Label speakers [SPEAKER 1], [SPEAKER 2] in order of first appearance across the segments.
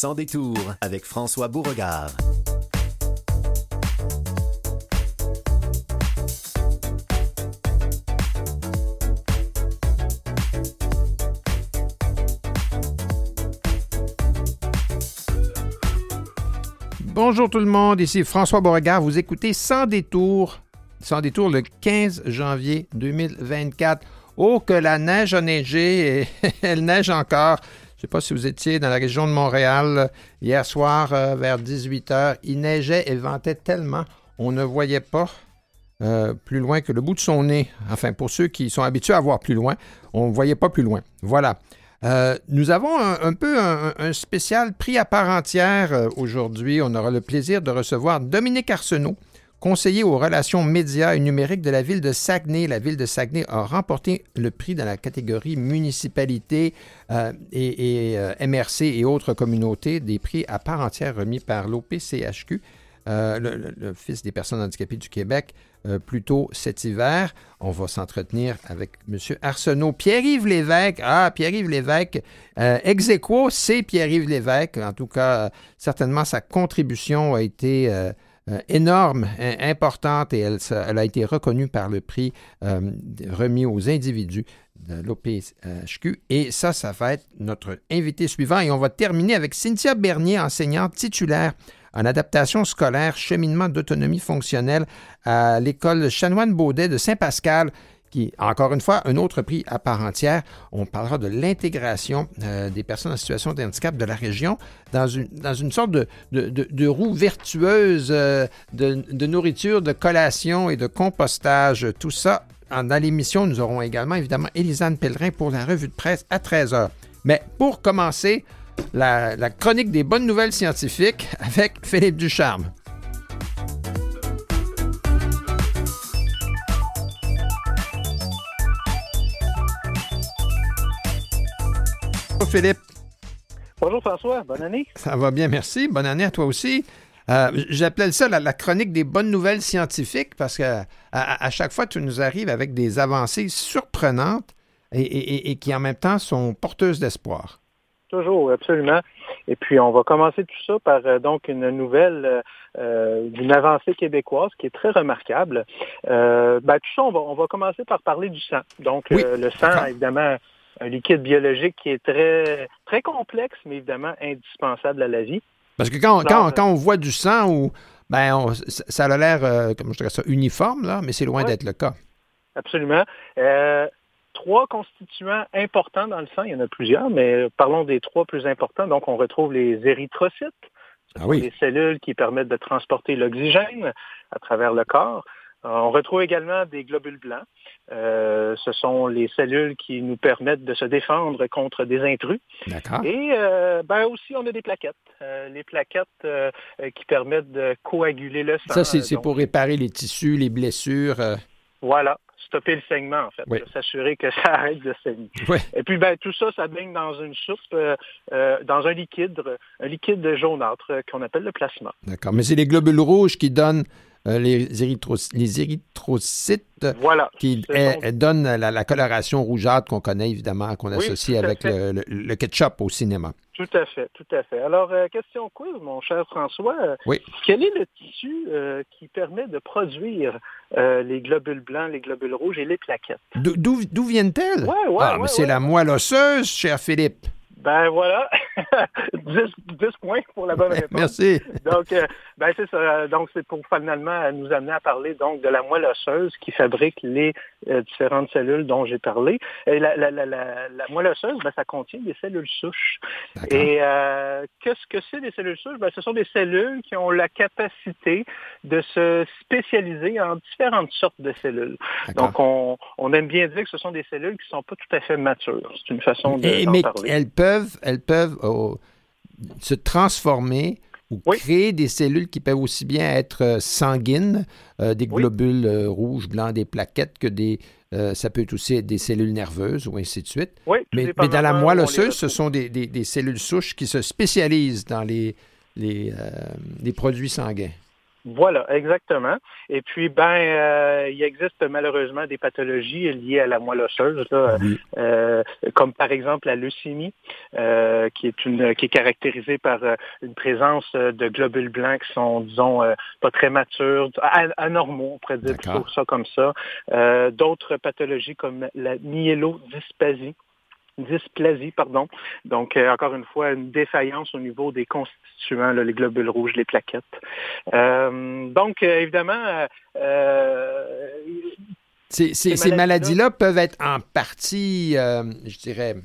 [SPEAKER 1] Sans détour avec François Beauregard.
[SPEAKER 2] Bonjour tout le monde, ici François Beauregard. Vous écoutez Sans détour, sans détour le 15 janvier 2024. Oh, que la neige a neigé et elle neige encore. Je ne sais pas si vous étiez dans la région de Montréal hier soir euh, vers 18h. Il neigeait et ventait tellement, on ne voyait pas euh, plus loin que le bout de son nez. Enfin, pour ceux qui sont habitués à voir plus loin, on ne voyait pas plus loin. Voilà. Euh, nous avons un, peu un, spécial prix à part entière aujourd'hui. On aura le plaisir de recevoir Dominique Arsenault, conseiller aux relations médias et numériques de la ville de Saguenay. La ville de Saguenay a remporté le prix dans la catégorie municipalité euh, et, MRC et autres communautés, des prix à part entière remis par l'OPCHQ. l'Office des personnes handicapées du Québec, euh, plus tôt cet hiver. On va s'entretenir avec M. Arsenault. Pierre-Yves Lévesque, ah, Pierre-Yves Lévesque, euh, ex c'est Pierre-Yves Lévesque. En tout cas, certainement, sa contribution a été euh, énorme, importante, et elle, a été reconnue par le prix remis aux individus de l'OPHQ. Et ça, ça va être notre invité suivant. Et on va terminer avec Cynthia Bernier, enseignante titulaire en adaptation scolaire, cheminement d'autonomie fonctionnelle à l'école Chanoine-Baudet de Saint-Pascal qui, encore une fois, un autre prix à part entière. On parlera de l'intégration euh, des personnes en situation de handicap de la région dans une, sorte de, de, roue vertueuse euh, de, nourriture, de collation et de compostage. Tout ça, dans l'émission, nous aurons également, évidemment, Élisane Pellerin pour la revue de presse à 13h. Mais pour commencer, la, chronique des bonnes nouvelles scientifiques avec Philippe Ducharme. Philippe.
[SPEAKER 3] Bonjour François, bonne année.
[SPEAKER 2] Ça va bien, merci. Bonne année à toi aussi. Euh, J'appelle ça la, chronique des bonnes nouvelles scientifiques parce que à, chaque fois, tu nous arrives avec des avancées surprenantes et qui en même temps sont porteuses d'espoir.
[SPEAKER 3] Toujours, absolument. Et puis, on va commencer tout ça par euh, donc une nouvelle euh, d'une avancée québécoise qui est très remarquable. Ben, tout ça, on va, commencer par parler du sang. Donc, le sang, évidemment, un liquide biologique qui est très, très complexe, mais évidemment indispensable à la vie.
[SPEAKER 2] Parce que quand, quand, on voit du sang, ou, ben, ça a l'air, comme je dirais ça, uniforme, là, mais c'est loin d'être le cas.
[SPEAKER 3] Absolument trois constituants importants dans le sang. Il y en a plusieurs, mais parlons des trois plus importants. Donc, on retrouve les érythrocytes, ah les cellules qui permettent de transporter l'oxygène à travers le corps. Euh, on retrouve également des globules blancs. Euh, ce sont les cellules qui nous permettent de se défendre contre des intrus. Et euh, ben aussi, on a des plaquettes. les plaquettes qui permettent de coaguler le sang.
[SPEAKER 2] Ça, c'est pour réparer les tissus, les blessures.
[SPEAKER 3] Voilà stopper le saignement, en fait, s'assurer que ça arrête de saigner. Et puis, ben, tout ça, ça baigne dans une soupe, euh, euh, dans un liquide, un liquide jaunâtre euh, qu'on appelle le plasma.
[SPEAKER 2] D'accord. Mais c'est les globules rouges qui donnent les, érythrocytes, les, érythrocytes qui donnent la, coloration rougeâtre qu'on connaît évidemment, qu'on associe avec le, ketchup au cinéma.
[SPEAKER 3] Tout à fait, tout à fait. Alors, question quiz, mon cher François.
[SPEAKER 2] Oui.
[SPEAKER 3] Quel est le tissu qui permet de produire euh, les globules blancs, les globules rouges et les plaquettes?
[SPEAKER 2] D'où viennent-elles?
[SPEAKER 3] Ouais, ouais,
[SPEAKER 2] ah,
[SPEAKER 3] mais
[SPEAKER 2] c'est la moelle osseuse, cher Philippe.
[SPEAKER 3] Ben voilà, 10, points pour la bonne réponse.
[SPEAKER 2] Merci.
[SPEAKER 3] Donc, euh, ben c'est ça. Donc, c'est pour finalement nous amener à parler donc de la moelle osseuse qui fabrique les euh, différentes cellules dont j'ai parlé. Et la, la, la, la, moelle osseuse, ben, ça contient des cellules souches. Et euh, qu'est-ce que c'est des cellules souches? Ben, ce sont des cellules qui ont la capacité de se spécialiser en différentes sortes de cellules. Donc, on, on, aime bien dire que ce sont des cellules qui ne sont pas tout à fait matures. C'est une façon de
[SPEAKER 2] mais
[SPEAKER 3] parler.
[SPEAKER 2] Elles peuvent, elles peuvent oh, se transformer ou créer des cellules qui peuvent aussi bien être euh, sanguines, euh, des globules euh, rouges, blancs, des plaquettes, que des. ça peut être aussi des cellules nerveuses ou ainsi de suite. mais, dans la moelle osseuse, ce sont des, cellules souches qui se spécialisent dans les, les, les produits sanguins.
[SPEAKER 3] Voilà, exactement. Et puis, ben, euh, il existe malheureusement des pathologies liées à la moelle osseuse, euh, comme par exemple la leucémie, euh, qui est une qui est caractérisée par une présence de globules blancs qui sont, disons, pas très matures, anormaux, on pourrait dire plutôt ça comme ça. D'autres pathologies comme la myélodysplasie dysplasie, pardon. Donc, euh, encore une fois, une défaillance au niveau des constituants, les globules rouges, les plaquettes. Euh, donc, euh, évidemment,
[SPEAKER 2] ces, maladies-là peuvent être en partie, je dirais,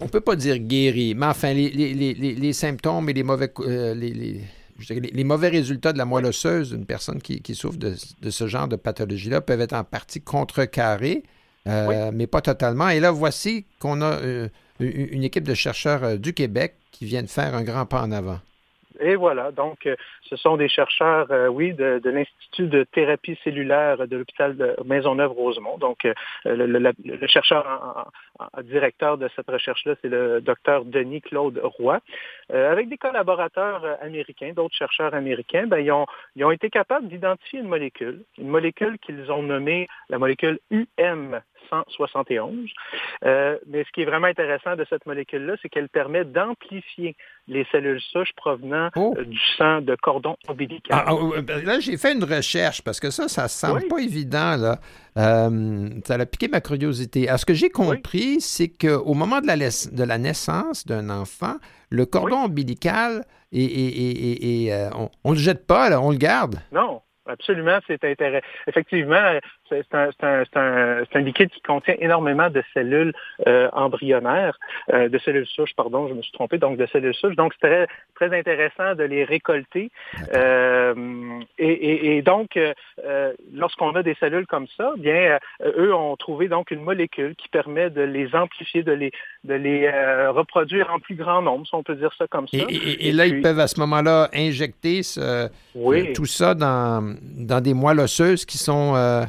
[SPEAKER 2] on ne peut pas dire guéries, mais enfin, les, symptômes et les mauvais, les, mauvais résultats de la moelle osseuse d'une personne qui, souffre de, de, ce genre de pathologie-là peuvent être en partie contrecarrés. Euh, mais pas totalement. Et là, voici qu'on a euh, une équipe de chercheurs euh, du Québec qui viennent faire un grand pas en avant.
[SPEAKER 3] Et voilà, donc ce sont des chercheurs, oui, de, l'Institut de thérapie cellulaire de l'hôpital de Maisonneuve-Rosemont. Donc le, chercheur directeur de cette recherche-là, c'est le docteur Denis Claude Roy. avec des collaborateurs américains, d'autres chercheurs américains, ben, ils, ont, ils ont été capables d'identifier une molécule, une molécule qu'ils ont nommée la molécule UM 171. Euh, mais ce qui est vraiment intéressant de cette molécule-là, c'est qu'elle permet d'amplifier les cellules souches provenant oh. euh, du sang de cordon ombilical.
[SPEAKER 2] Ah, ah, ben là, j'ai fait une recherche parce que ça, ça ne semble pas évident. Là. Euh, ça a piqué ma curiosité. Alors, ce que j'ai compris, c'est qu'au moment de la, de la naissance d'un enfant, le cordon ombilical, et, on ne le jette pas, on le garde?
[SPEAKER 3] Non, Absolument, c'est intéressant. Effectivement, c'est un, un, un, liquide qui contient énormément de cellules euh, embryonnaires, euh, de cellules souches, pardon, je me suis trompé, donc de cellules souches. Donc, c'est très, très intéressant de les récolter. Euh, et, et, donc, lorsqu'on a des cellules comme ça, bien, eux ont trouvé donc une molécule qui permet de les amplifier, de les, de les reproduire en plus grand nombre, si on peut dire ça comme ça.
[SPEAKER 2] Et, là, ils peuvent à ce moment-là injecter ce, tout ça dans, dans des moelles osseuses qui sont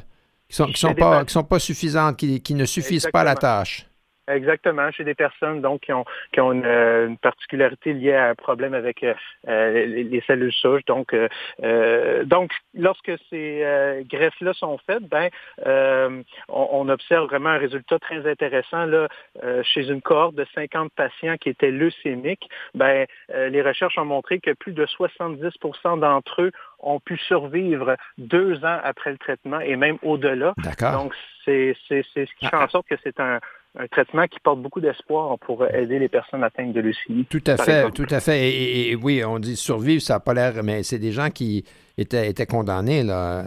[SPEAKER 2] qui sont, sont pas, qui sont pas suffisantes, qui, qui ne suffisent pas à la tâche.
[SPEAKER 3] Exactement, chez des personnes donc qui ont qui ont une, euh, particularité liée à un problème avec euh, euh, les, cellules souches. Donc donc lorsque ces greffes-là sont faites, ben on, observe vraiment un résultat très intéressant là chez une cohorte de 50 patients qui étaient leucémiques. Ben les recherches ont montré que plus de 70% d'entre eux ont pu survivre deux ans après le traitement et même au-delà. Donc c'est ce qui fait en sorte que c'est un un traitement qui porte beaucoup d'espoir pour aider les personnes atteintes de leucémie.
[SPEAKER 2] Tout à fait, tout à fait. Et, oui, on dit survivre, ça n'a pas l'air, mais c'est des gens qui étaient, étaient condamnés, là.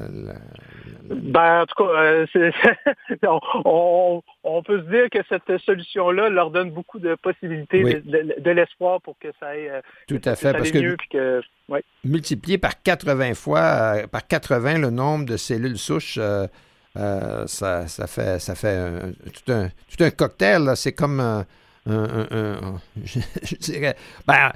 [SPEAKER 3] Ben, en tout cas, euh, on, peut se dire que cette solution-là leur donne beaucoup de possibilités, de, l'espoir pour que ça aille, euh,
[SPEAKER 2] tout à fait, parce que, multiplié par 80 fois, euh, par 80 le nombre de cellules souches euh, ça, ça, fait, ça fait tout, un, tout, un, cocktail. C'est comme un, je dirais, ben,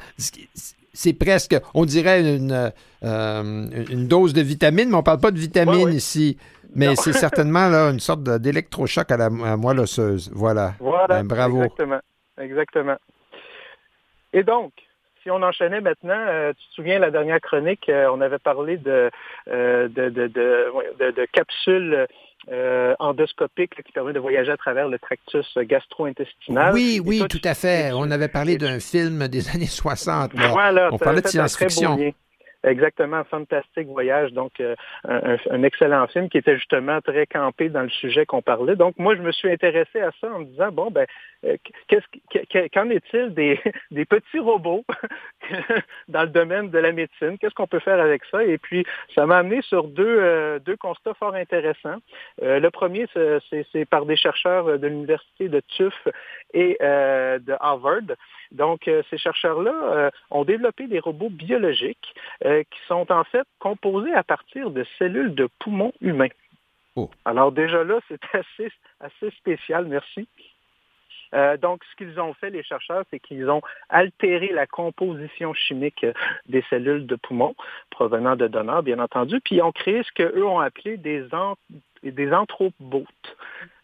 [SPEAKER 2] c'est presque, on dirait une, euh, une dose de vitamine, mais on ne parle pas de vitamine ici. Mais c'est certainement là, une sorte d'électrochoc à la moelle osseuse. Voilà.
[SPEAKER 3] Voilà. Ben, bravo. Exactement. Exactement. Et donc, si on enchaînait maintenant, euh, tu te souviens, la dernière chronique, on avait parlé de, de, de, de, capsules euh, endoscopique qui permet de voyager à travers le tractus gastro-intestinal.
[SPEAKER 2] Oui, oui, tout à fait. On avait parlé d'un film des années 60. on parlait de science-fiction.
[SPEAKER 3] Exactement, Fantastique Voyage, donc euh, un, excellent film qui était justement très campé dans le sujet qu'on parlait. Donc moi, je me suis intéressé à ça en me disant, bon, ben, euh, qu'en est-il des, des, petits robots dans le domaine de la médecine? Qu'est-ce qu'on peut faire avec ça? Et puis, ça m'a amené sur deux, euh, deux constats fort intéressants. le premier, c'est par des chercheurs de l'Université de Tufts et de Harvard. Donc, euh, ces chercheurs-là euh, ont développé des robots biologiques euh, qui sont en fait composés à partir de cellules de poumons humains. Oh. Alors déjà là, c'est assez, assez spécial, merci. donc, ce qu'ils ont fait, les chercheurs, c'est qu'ils ont altéré la composition chimique des cellules de poumons provenant de donneurs, bien entendu, puis ils ont créé ce qu'eux ont appelé des, des anthropobotes.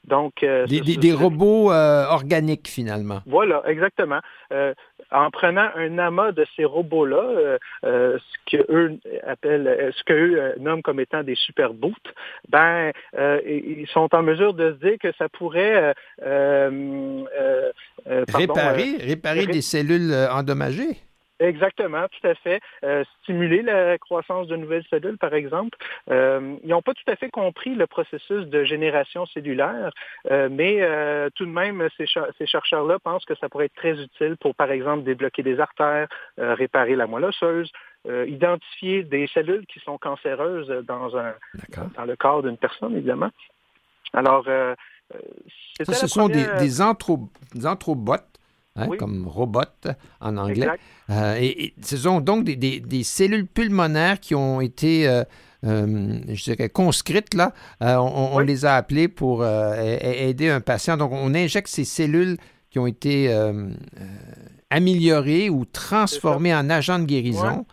[SPEAKER 2] Donc, euh, des, robots euh, organiques, finalement.
[SPEAKER 3] Voilà, exactement. Euh, en prenant un amas de ces robots-là, ce qu'eux appellent, ce qu'eux nomment comme étant des super boots, ben, ils sont en mesure de se dire que ça pourrait
[SPEAKER 2] réparer, réparer des cellules endommagées.
[SPEAKER 3] Exactement, tout à fait. Euh, stimuler la croissance de nouvelles cellules, par exemple. Euh, ils n'ont pas tout à fait compris le processus de génération cellulaire, euh, mais tout de même, ces, chercheurs-là pensent que ça pourrait être très utile pour, par exemple, débloquer des artères, réparer la moelle osseuse, identifier des cellules qui sont cancéreuses dans, un, dans le corps d'une personne, évidemment. Alors,
[SPEAKER 2] ce sont des, des, anthrobots Hein, comme robot en anglais. Euh, et, ce sont donc des, cellules pulmonaires qui ont été, euh, euh, je dirais, conscrites. Là. On, les a appelées pour aider un patient. Donc, on injecte ces cellules qui ont été améliorées ou transformées en agents de guérison.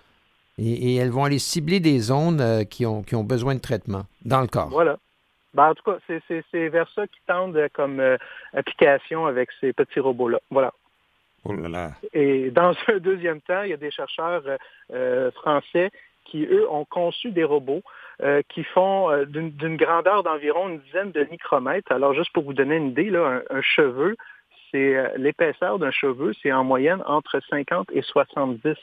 [SPEAKER 2] Et, elles vont aller cibler des zones qui, ont, qui ont besoin de traitement dans le corps.
[SPEAKER 3] Voilà. Ben, en tout cas, c'est vers ça qu'ils tendent comme application avec ces petits robots-là. Voilà.
[SPEAKER 2] Oh
[SPEAKER 3] Et dans un deuxième temps, il y a des chercheurs euh, euh, français qui, eux, ont conçu des robots euh, qui font d'une grandeur d'environ une dizaine de micromètres. Alors, juste pour vous donner une idée, là, un cheveu, c'est euh, l'épaisseur d'un cheveu, c'est en moyenne entre 50 et 70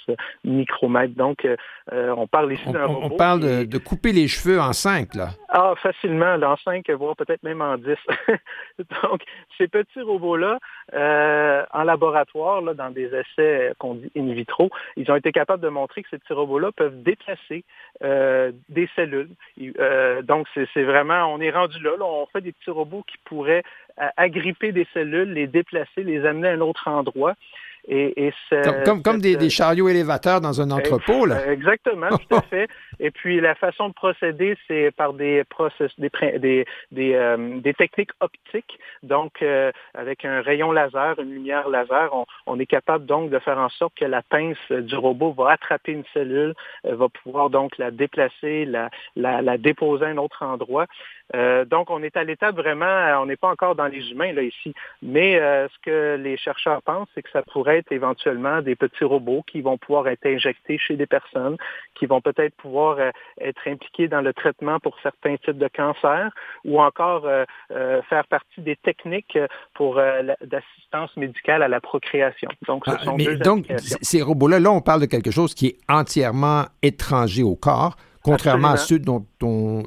[SPEAKER 3] micromètres. Donc, euh, euh, on parle ici d'un robot.
[SPEAKER 2] On parle de, couper les cheveux en 5, là.
[SPEAKER 3] Ah, facilement, en 5, voire peut-être même en 10. Donc, ces petits robots-là, en laboratoire, là, dans des essais qu'on dit in vitro, ils ont été capables de montrer que ces petits robots-là peuvent déplacer des cellules. donc, c'est vraiment, on est rendu là, là, on fait des petits robots qui pourraient agripper des cellules, les déplacer, les amener à un autre endroit.
[SPEAKER 2] Et, comme, comme, des, chariots élévateurs dans un entrepôt, là.
[SPEAKER 3] Exactement, tout à fait. Et puis la façon de procéder, c'est par des process, des, des, des, euh, des techniques optiques. Donc, euh, avec un rayon laser, une lumière laser, on, on, est capable donc de faire en sorte que la pince du robot va attraper une cellule, euh, va pouvoir donc la déplacer, la, la, la déposer à un autre endroit. Euh, donc, on est à l'étape vraiment, on n'est pas encore dans les humains là ici, mais euh, ce que les chercheurs pensent, c'est que ça pourrait être éventuellement des petits robots qui vont pouvoir être injectés chez des personnes, qui vont peut-être pouvoir euh, être impliqués dans le traitement pour certains types de cancers, ou encore faire partie des techniques pour l'assistance médicale à la procréation.
[SPEAKER 2] Donc, ce ah, sont mais donc, ces robots-là, là, on parle de quelque chose qui est entièrement étranger au corps contrairement à ceux dont on,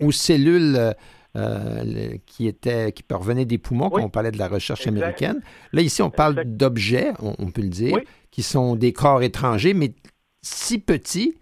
[SPEAKER 2] aux, cellules euh, qui étaient qui parvenaient des poumons quand on parlait de la recherche américaine. Là ici on parle d'objets, on, peut le dire, qui sont des corps étrangers mais si petits,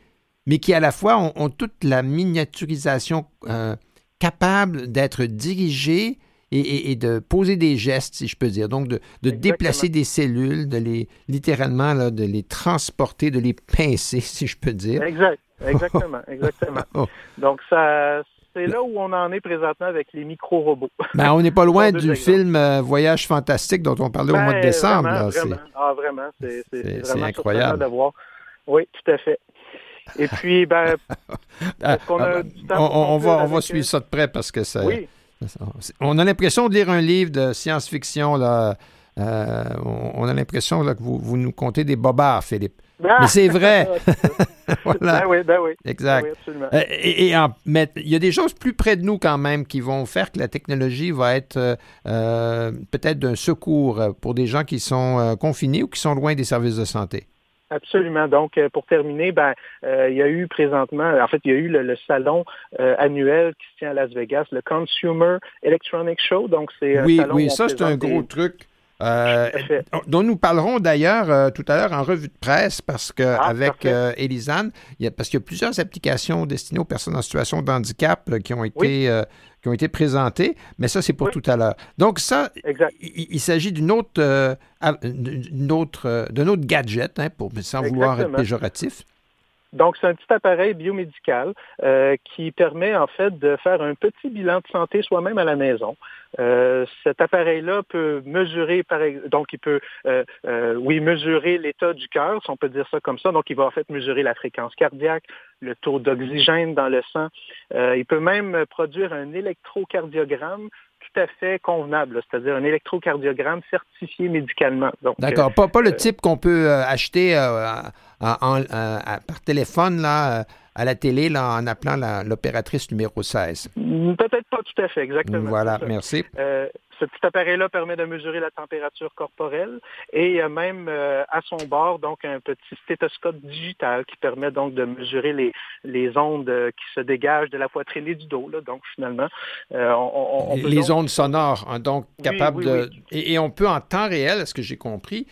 [SPEAKER 2] mais qui à la fois ont, toute la miniaturisation euh, capable d'être dirigés et, de poser des gestes, si je peux dire. Donc, de, déplacer des cellules, de les, littéralement, là, de les transporter, de les pincer, si je peux dire.
[SPEAKER 3] Exact. Exactement, exactement. Oh. Donc, ça, c'est là où on en est présentement avec les micro-robots.
[SPEAKER 2] Ben, on n'est pas loin du film euh, Voyage fantastique dont on parlait au mois de ben, décembre.
[SPEAKER 3] Vraiment, vraiment. Ah, vraiment. C'est, vraiment incroyable. De voir. Oui, tout à fait. Et puis, ben,
[SPEAKER 2] ah, on, a on, va, on va suivre ça de près parce que ça, on a l'impression de lire un livre de science-fiction. Là. Euh, on, a l'impression que vous, vous nous contez des bobards, Philippe. Mais c'est vrai.
[SPEAKER 3] voilà. Ben oui, ben oui.
[SPEAKER 2] Exact.
[SPEAKER 3] Ben euh,
[SPEAKER 2] et, il y a des choses plus près de nous quand même qui vont faire que la technologie va être euh, euh, peut-être d'un secours pour des gens qui sont confinés ou qui sont loin des services de santé.
[SPEAKER 3] Absolument. Donc, pour terminer, ben, il y a eu présentement, en fait, il y a eu le, salon annuel qui se tient à Las Vegas, le Consumer Electronic Show. Donc, c'est
[SPEAKER 2] oui, oui, ça c'est un gros truc. Euh, dont nous parlerons d'ailleurs euh, tout à l'heure en revue de presse parce que ah, avec euh, Elisane, il y a, parce qu'il y a plusieurs applications destinées aux personnes en situation de handicap qui ont été qui ont été présentées, mais ça c'est pour tout à l'heure. Donc ça, il, s'agit d'une autre, d'une autre, d'un autre gadget, hein, pour, sans vouloir être péjoratif.
[SPEAKER 3] Donc, c'est un petit appareil biomédical euh, qui permet en fait de faire un petit bilan de santé soi-même à la maison. Euh, cet appareil-là peut mesurer, par, donc il peut, euh, oui, mesurer l'état du cœur, si on peut dire ça comme ça. Donc, il va en fait mesurer la fréquence cardiaque, le taux d'oxygène dans le sang. il peut même produire un électrocardiogramme tout à fait convenable, c'est-à-dire un électrocardiogramme certifié médicalement.
[SPEAKER 2] D'accord, pas, pas le type qu'on peut acheter par téléphone là, à la télé là, en appelant l'opératrice numéro 16.
[SPEAKER 3] Peut-être pas tout à fait, exactement.
[SPEAKER 2] Voilà, merci.
[SPEAKER 3] Ce petit appareil-là permet de mesurer la température corporelle et il y a même euh, à son bord donc un petit stéthoscope digital qui permet donc de mesurer les, les ondes euh, qui se dégagent de la poitrine et du dos. Donc finalement,
[SPEAKER 2] euh, on, les ondes sonores, hein, donc capables de Et, on peut en temps réel, ce que j'ai compris,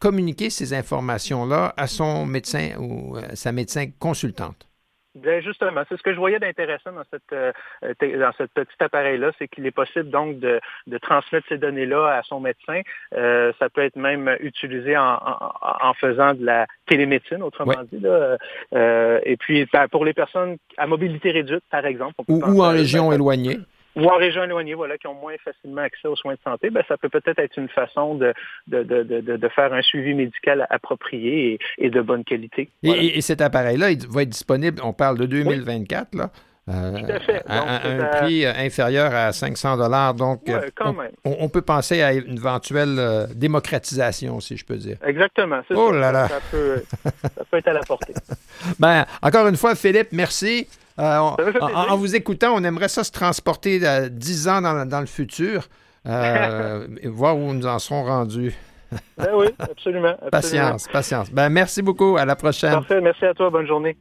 [SPEAKER 2] communiquer ces informations-là à son médecin ou à sa médecin consultante.
[SPEAKER 3] Bien, justement, c'est ce que je voyais d'intéressant dans cette euh, dans ce petit appareil-là, c'est qu'il est possible donc de, de transmettre ces données-là à son médecin. Euh, ça peut être même utilisé en, en, faisant de la télémédecine, autrement dit. Là. Euh, et puis ben, pour les personnes à mobilité réduite, par exemple.
[SPEAKER 2] ou, en région éloignée
[SPEAKER 3] ou en région éloignée, voilà, qui ont moins facilement accès aux soins de santé, ben, ça peut peut-être être une façon de, de, de, de, faire un suivi médical approprié et, de bonne qualité.
[SPEAKER 2] Et, cet appareil-là, il va être disponible, on parle de 2024, là.
[SPEAKER 3] Euh, Tout à, fait.
[SPEAKER 2] un prix inférieur à 500 dollars. Donc,
[SPEAKER 3] quand
[SPEAKER 2] on, on, peut penser à une éventuelle euh, démocratisation, si je peux dire.
[SPEAKER 3] Exactement.
[SPEAKER 2] Oh là là.
[SPEAKER 3] Ça peut, ça peut être à la portée.
[SPEAKER 2] ben, encore une fois, Philippe, merci. Euh, en, vous écoutant, on aimerait ça se transporter dix ans dans, le futur euh, et voir où nous en serons rendus.
[SPEAKER 3] ben oui, absolument,
[SPEAKER 2] Patience, patience. Ben, merci beaucoup. À la prochaine.
[SPEAKER 3] Parfait. Merci à toi. Bonne journée.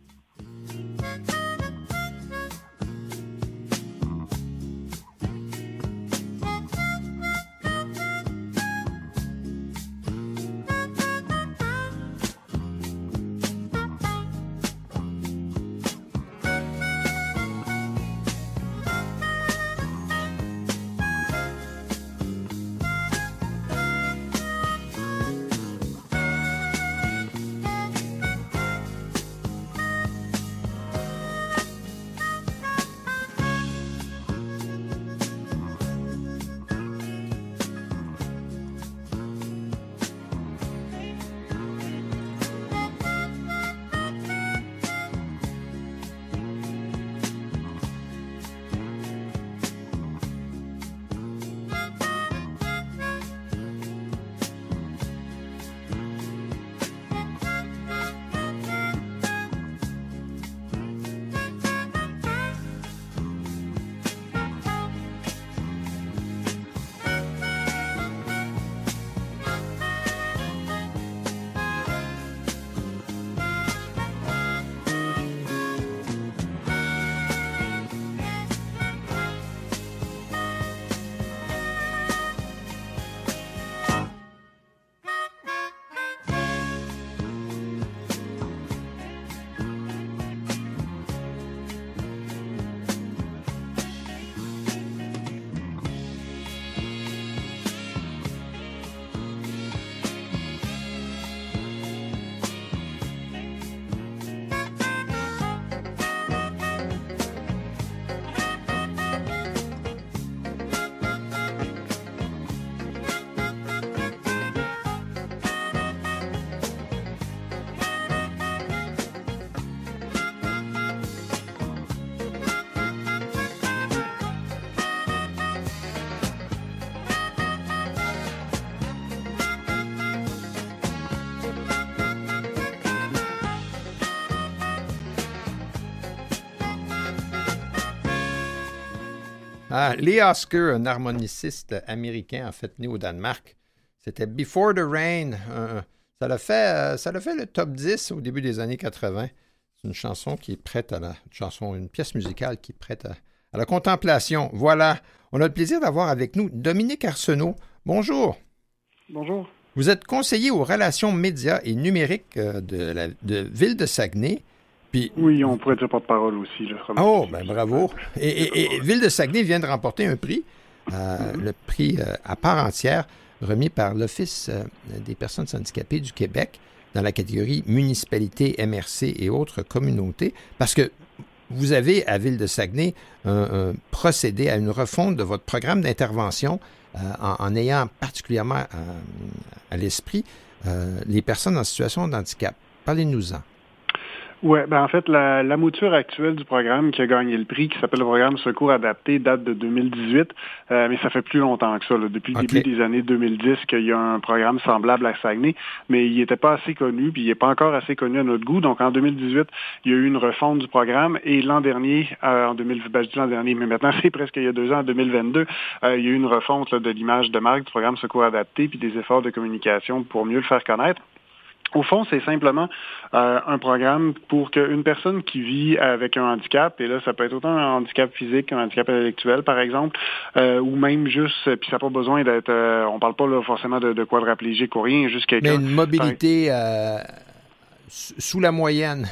[SPEAKER 2] Ah, Lee Oscar, un harmoniciste américain, en fait, né au Danemark. C'était Before the Rain. ça, l'a fait, euh, ça fait le top 10 au début des années 80. C'est une chanson qui est prête à la. Une chanson, une pièce musicale qui est prête à, la contemplation. Voilà. On a le plaisir d'avoir avec nous Dominique Arsenault. Bonjour.
[SPEAKER 4] Bonjour.
[SPEAKER 2] Vous êtes conseiller aux relations médias et numériques euh, de la de Ville de Saguenay
[SPEAKER 4] oui, on pourrait dire porte-parole aussi.
[SPEAKER 2] oh, ben bravo. Et, Ville de Saguenay vient de remporter un prix, euh, le prix euh, à part entière, remis par l'Office euh, des personnes handicapées du Québec dans la catégorie municipalité, MRC et autres communautés, parce que vous avez à Ville de Saguenay procédé à une refonte de votre programme d'intervention en, ayant particulièrement à l'esprit les personnes en situation de handicap. Parlez-nous-en.
[SPEAKER 4] Oui, ben en fait, la, la, mouture actuelle du programme qui a gagné le prix, qui s'appelle le programme Secours adapté, date de 2018, euh, mais ça fait plus longtemps que ça, depuis le début des années 2010 qu'il y a un programme semblable à Saguenay, mais il n'était pas assez connu, puis il n'est pas encore assez connu à notre goût. Donc en 2018, il y a eu une refonte du programme, et l'an dernier, euh, en 2000, ben, je dis l'an dernier, mais maintenant c'est presque il y a deux ans, en 2022, euh, il y a eu une refonte de l'image de marque du programme Secours adapté, puis des efforts de communication pour mieux le faire connaître. Au fond, c'est simplement euh, un programme pour qu'une personne qui vit avec un handicap, et là, ça peut être autant un handicap physique qu'un handicap intellectuel, par exemple, euh, ou même juste, puis ça n'a pas besoin d'être, euh, on parle pas là, forcément de, de quadriplégique ou rien, juste quelqu'un...
[SPEAKER 2] Mais une mobilité sous la moyenne.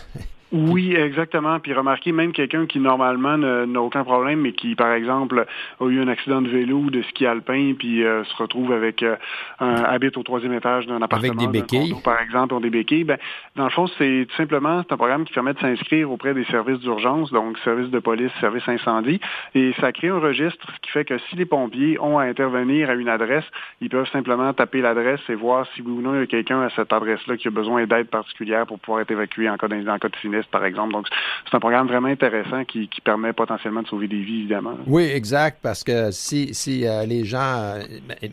[SPEAKER 4] Oui, exactement. Puis remarquez, même quelqu'un qui normalement n'a aucun problème, mais qui, par exemple, a eu un accident de vélo ou de ski alpin, puis euh, se retrouve avec euh, un habite au troisième étage d'un appartement,
[SPEAKER 2] avec des béquilles,
[SPEAKER 4] par exemple, ont des béquilles. Ben, dans le fond, c'est tout simplement c'est un programme qui permet de s'inscrire auprès des services d'urgence, donc services de police, services incendie, et ça crée un registre, ce qui fait que si les pompiers ont à intervenir à une adresse, ils peuvent simplement taper l'adresse et voir si oui ou non il y a quelqu'un à cette adresse-là qui a besoin d'aide particulière pour pouvoir être évacué en cas d'incident, de sinistre par exemple. Donc, c'est un programme vraiment intéressant qui, permet potentiellement de sauver des vies, évidemment.
[SPEAKER 2] Oui, exact, parce que si, euh, les gens, euh,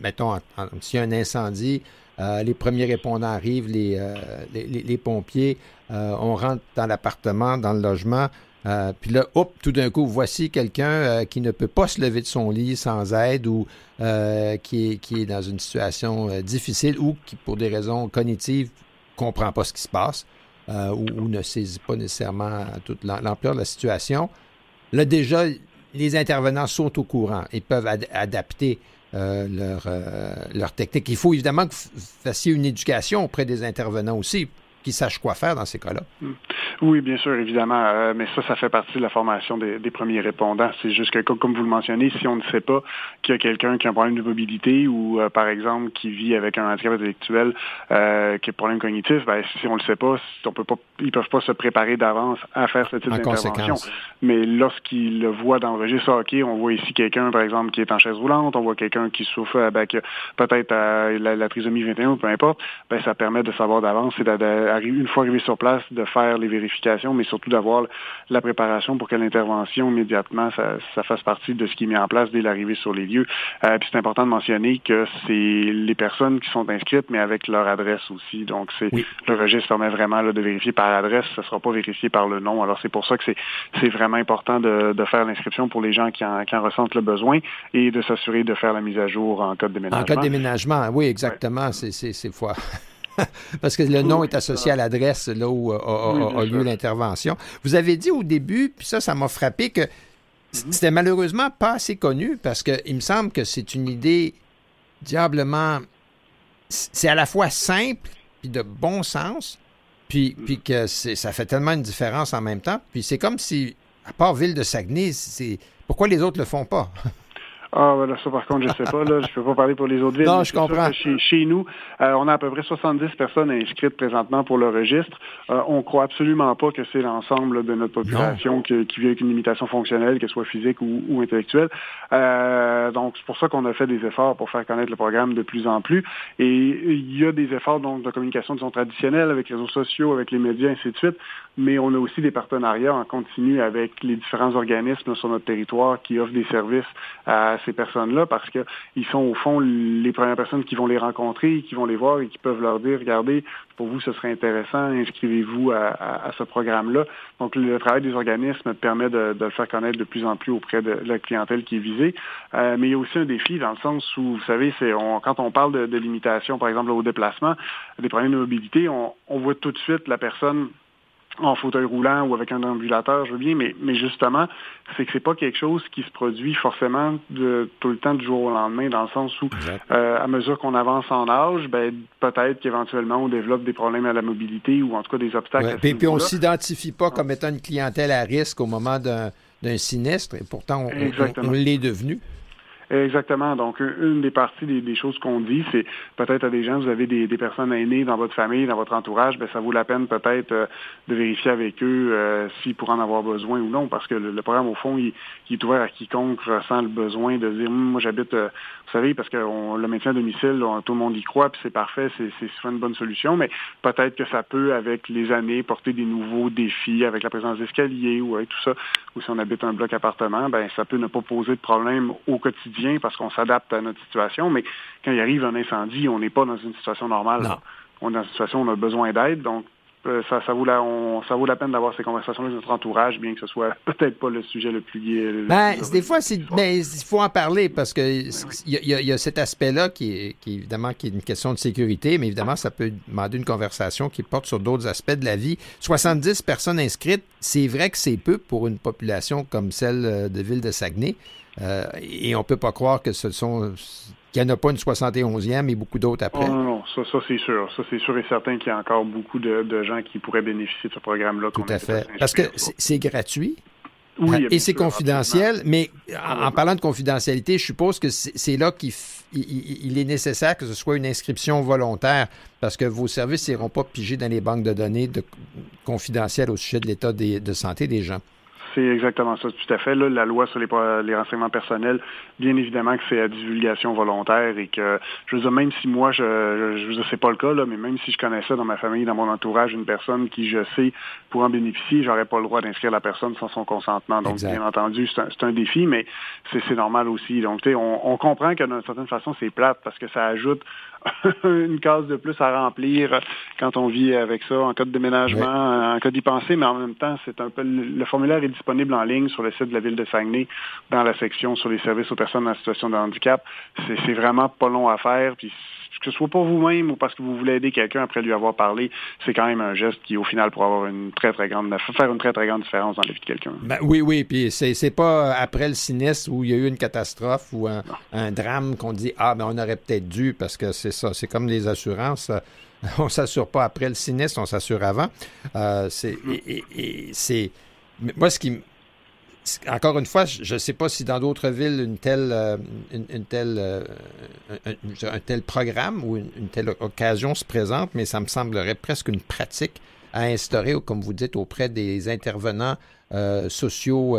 [SPEAKER 2] mettons, s'il y a un incendie, euh, les premiers répondants arrivent, les, les, pompiers, on rentre dans l'appartement, dans le logement, puis là, hop, tout d'un coup, voici quelqu'un qui ne peut pas se lever de son lit sans aide ou qui, est, qui est dans une situation difficile ou qui, pour des raisons cognitives, comprend pas ce qui se passe. Euh, ou, ne saisit pas nécessairement toute l'ampleur de la situation, là déjà, les intervenants sont au courant et peuvent adapter euh, leur, euh, leur technique. Il faut évidemment que vous fassiez une éducation auprès des intervenants aussi qui sachent quoi faire dans ces cas-là. Hmm.
[SPEAKER 4] Oui, bien sûr, évidemment. Euh, mais ça, ça fait partie de la formation des, premiers répondants. C'est juste que, comme vous le mentionnez, si on ne sait pas qu'il y a quelqu'un qui a un problème de mobilité ou, euh, par exemple, qui vit avec un handicap intellectuel, euh, qui a un problème cognitif, ben, si on ne le sait pas, on peut pas, ils peuvent pas se préparer d'avance à faire ce type d'intervention. Mais lorsqu'ils le voient dans le registre, OK, on voit ici quelqu'un, par exemple, qui est en chaise roulante, on voit quelqu'un qui souffre avec peut-être la, la, trisomie 21 ou peu importe, ben, ça permet de savoir d'avance et une fois arrivé sur place, de faire les vérifications, mais surtout d'avoir la préparation pour que l'intervention immédiatement, ça, fasse partie de ce qui est mis en place dès l'arrivée sur les lieux. Euh, puis c'est important de mentionner que c'est les personnes qui sont inscrites, mais avec leur adresse aussi. Donc c'est le registre permet vraiment de vérifier par adresse, ça ne sera pas vérifié par le nom. Alors c'est pour ça que c'est vraiment important de, faire l'inscription pour les gens qui en, ressentent le besoin et de s'assurer de faire la mise à jour en cas de déménagement.
[SPEAKER 2] En cas de déménagement, oui, exactement. C'est fois. parce que le nom est associé à l'adresse là où a, lieu l'intervention. Vous avez dit au début, puis ça, ça m'a frappé, que mhm. c'était malheureusement pas assez connu parce qu'il me semble que c'est une idée diablement. C'est à la fois simple puis de bon sens, puis, mhm. puis que ça fait tellement une différence en même temps. Puis c'est comme si, à part Ville de Saguenay, c'est pourquoi les autres le font pas?
[SPEAKER 4] Ah, voilà, ça par contre, je sais pas. Là, je peux pas parler pour les autres villes.
[SPEAKER 2] Non, je comprends.
[SPEAKER 4] Chez, chez, nous, euh, on a à peu près 70 personnes inscrites présentement pour le registre. Euh, on croit absolument pas que c'est l'ensemble de notre population qui, vit avec une limitation fonctionnelle, qu'elle soit physique ou, ou intellectuelle. Euh, donc, c'est pour ça qu'on a fait des efforts pour faire connaître le programme de plus en plus. Et il y a des efforts donc de communication disons traditionnelle avec les réseaux sociaux, avec les médias, ainsi de suite. Mais on a aussi des partenariats en continu avec les différents organismes sur notre territoire qui offrent des services à ces personnes-là parce qu'ils sont au fond les premières personnes qui vont les rencontrer, qui vont les voir et qui peuvent leur dire, regardez, pour vous, ce serait intéressant, inscrivez-vous à, ce programme-là. Donc, le travail des organismes permet de, le faire connaître de plus en plus auprès de la clientèle qui est visée. Euh, mais il y a aussi un défi dans le sens où, vous savez, quand on parle de, limitation, par exemple, au déplacement, des problèmes de mobilité, on voit tout de suite la personne en fauteuil roulant ou avec un ambulateur, je veux bien, mais, mais justement, c'est que c'est pas quelque chose qui se produit forcément de, tout le temps du jour au lendemain, dans le sens où, euh, à mesure qu'on avance en âge, ben, peut-être qu'éventuellement on développe des problèmes à la mobilité ou en tout cas des obstacles.
[SPEAKER 2] et puis, on s'identifie pas comme étant une clientèle à risque au moment d'un sinistre, et pourtant on, on l'est devenu.
[SPEAKER 4] Exactement. Donc, une des parties des, choses qu'on dit, c'est peut-être à des gens, vous avez des, personnes aînées dans votre famille, dans votre entourage, ben ça vaut la peine peut-être euh, de vérifier avec eux euh, s'ils pourraient en avoir besoin ou non, parce que le, programme, au fond, il, est ouvert à quiconque ressent le besoin de dire, hum, moi j'habite, euh, vous savez, parce que le maintien à domicile, tout le monde y croit, puis c'est parfait, c'est souvent une bonne solution, mais peut-être que ça peut, avec les années, porter des nouveaux défis, avec la présence d'escaliers ou avec tout ça, ou si on habite un bloc appartement, ben ça peut ne pas poser de problème au quotidien parce qu'on s'adapte à notre situation, mais quand il arrive un incendie, on n'est pas dans une situation normale. On est dans une situation où on a besoin d'aide, donc euh, ça, ça, vaut la, ça vaut la peine d'avoir ces conversations avec notre entourage, bien que ce soit peut-être pas le sujet le plus gai.
[SPEAKER 2] Ben, des fois, mais il faut en parler parce que il y, a cet aspect-là qui est, qui évidemment qui est une question de sécurité, mais évidemment, ça peut demander une conversation qui porte sur d'autres aspects de la vie. 70 personnes inscrites, c'est vrai que c'est peu pour une population comme celle euh, de Ville de Saguenay. Euh, et on ne peut pas croire que ce sont qu'il n'y en a pas une 71e et beaucoup d'autres après.
[SPEAKER 4] non, non, ça, ça c'est sûr. Ça, c'est sûr et certain qu'il y a encore beaucoup de, gens qui pourraient bénéficier de ce programme-là.
[SPEAKER 2] Tout à fait. Parce que c'est gratuit. Oui, et c'est confidentiel, mais en, parlant de confidentialité, je suppose que c'est là qu'il il, est nécessaire que ce soit une inscription volontaire parce que vos services n'iront pas piger dans les banques de données de, confidentielles au sujet de l'état de santé des gens.
[SPEAKER 4] C'est exactement ça, tout à fait. Là, la loi sur les, les renseignements personnels, bien évidemment que c'est à divulgation volontaire et que, je veux dire, même si moi, je ne sais pas le cas, là, mais même si je connaissais dans ma famille, dans mon entourage, une personne qui, je sais, pour en bénéficier, j'aurais pas le droit d'inscrire la personne sans son consentement. Donc, bien entendu, c'est un, défi, mais c'est normal aussi. Donc, tu sais, on, on comprend que d'une certaine façon, c'est plate parce que ça ajoute une case de plus à remplir quand on vit avec ça, en cas de déménagement, en cas d'y penser, mais en même temps, c'est un peu le formulaire est disponible en ligne sur le site de la ville de Saguenay, dans la section sur les services aux personnes en situation de handicap. C'est vraiment pas long à faire, puis que ce soit pour vous-même ou parce que vous voulez aider quelqu'un après lui avoir parlé, c'est quand même un geste qui, au final, pourrait avoir une très, très grande, faire une très, très grande différence dans la vie de quelqu'un.
[SPEAKER 2] Ben, oui, oui, puis c'est pas après le sinistre où il y a eu une catastrophe ou un, drame qu'on dit, ah, mais ben, on aurait peut-être dû, parce que c'est ça, c'est comme les assurances. On ne s'assure pas après le sinistre, on s'assure avant. Euh, c'est, c'est, moi, ce qui, encore une fois, je ne sais pas si dans d'autres villes euh, euh, un, tel programme ou une, telle occasion se présente, mais ça me semblerait presque une pratique à instaurer, comme vous dites, auprès des intervenants euh, sociaux,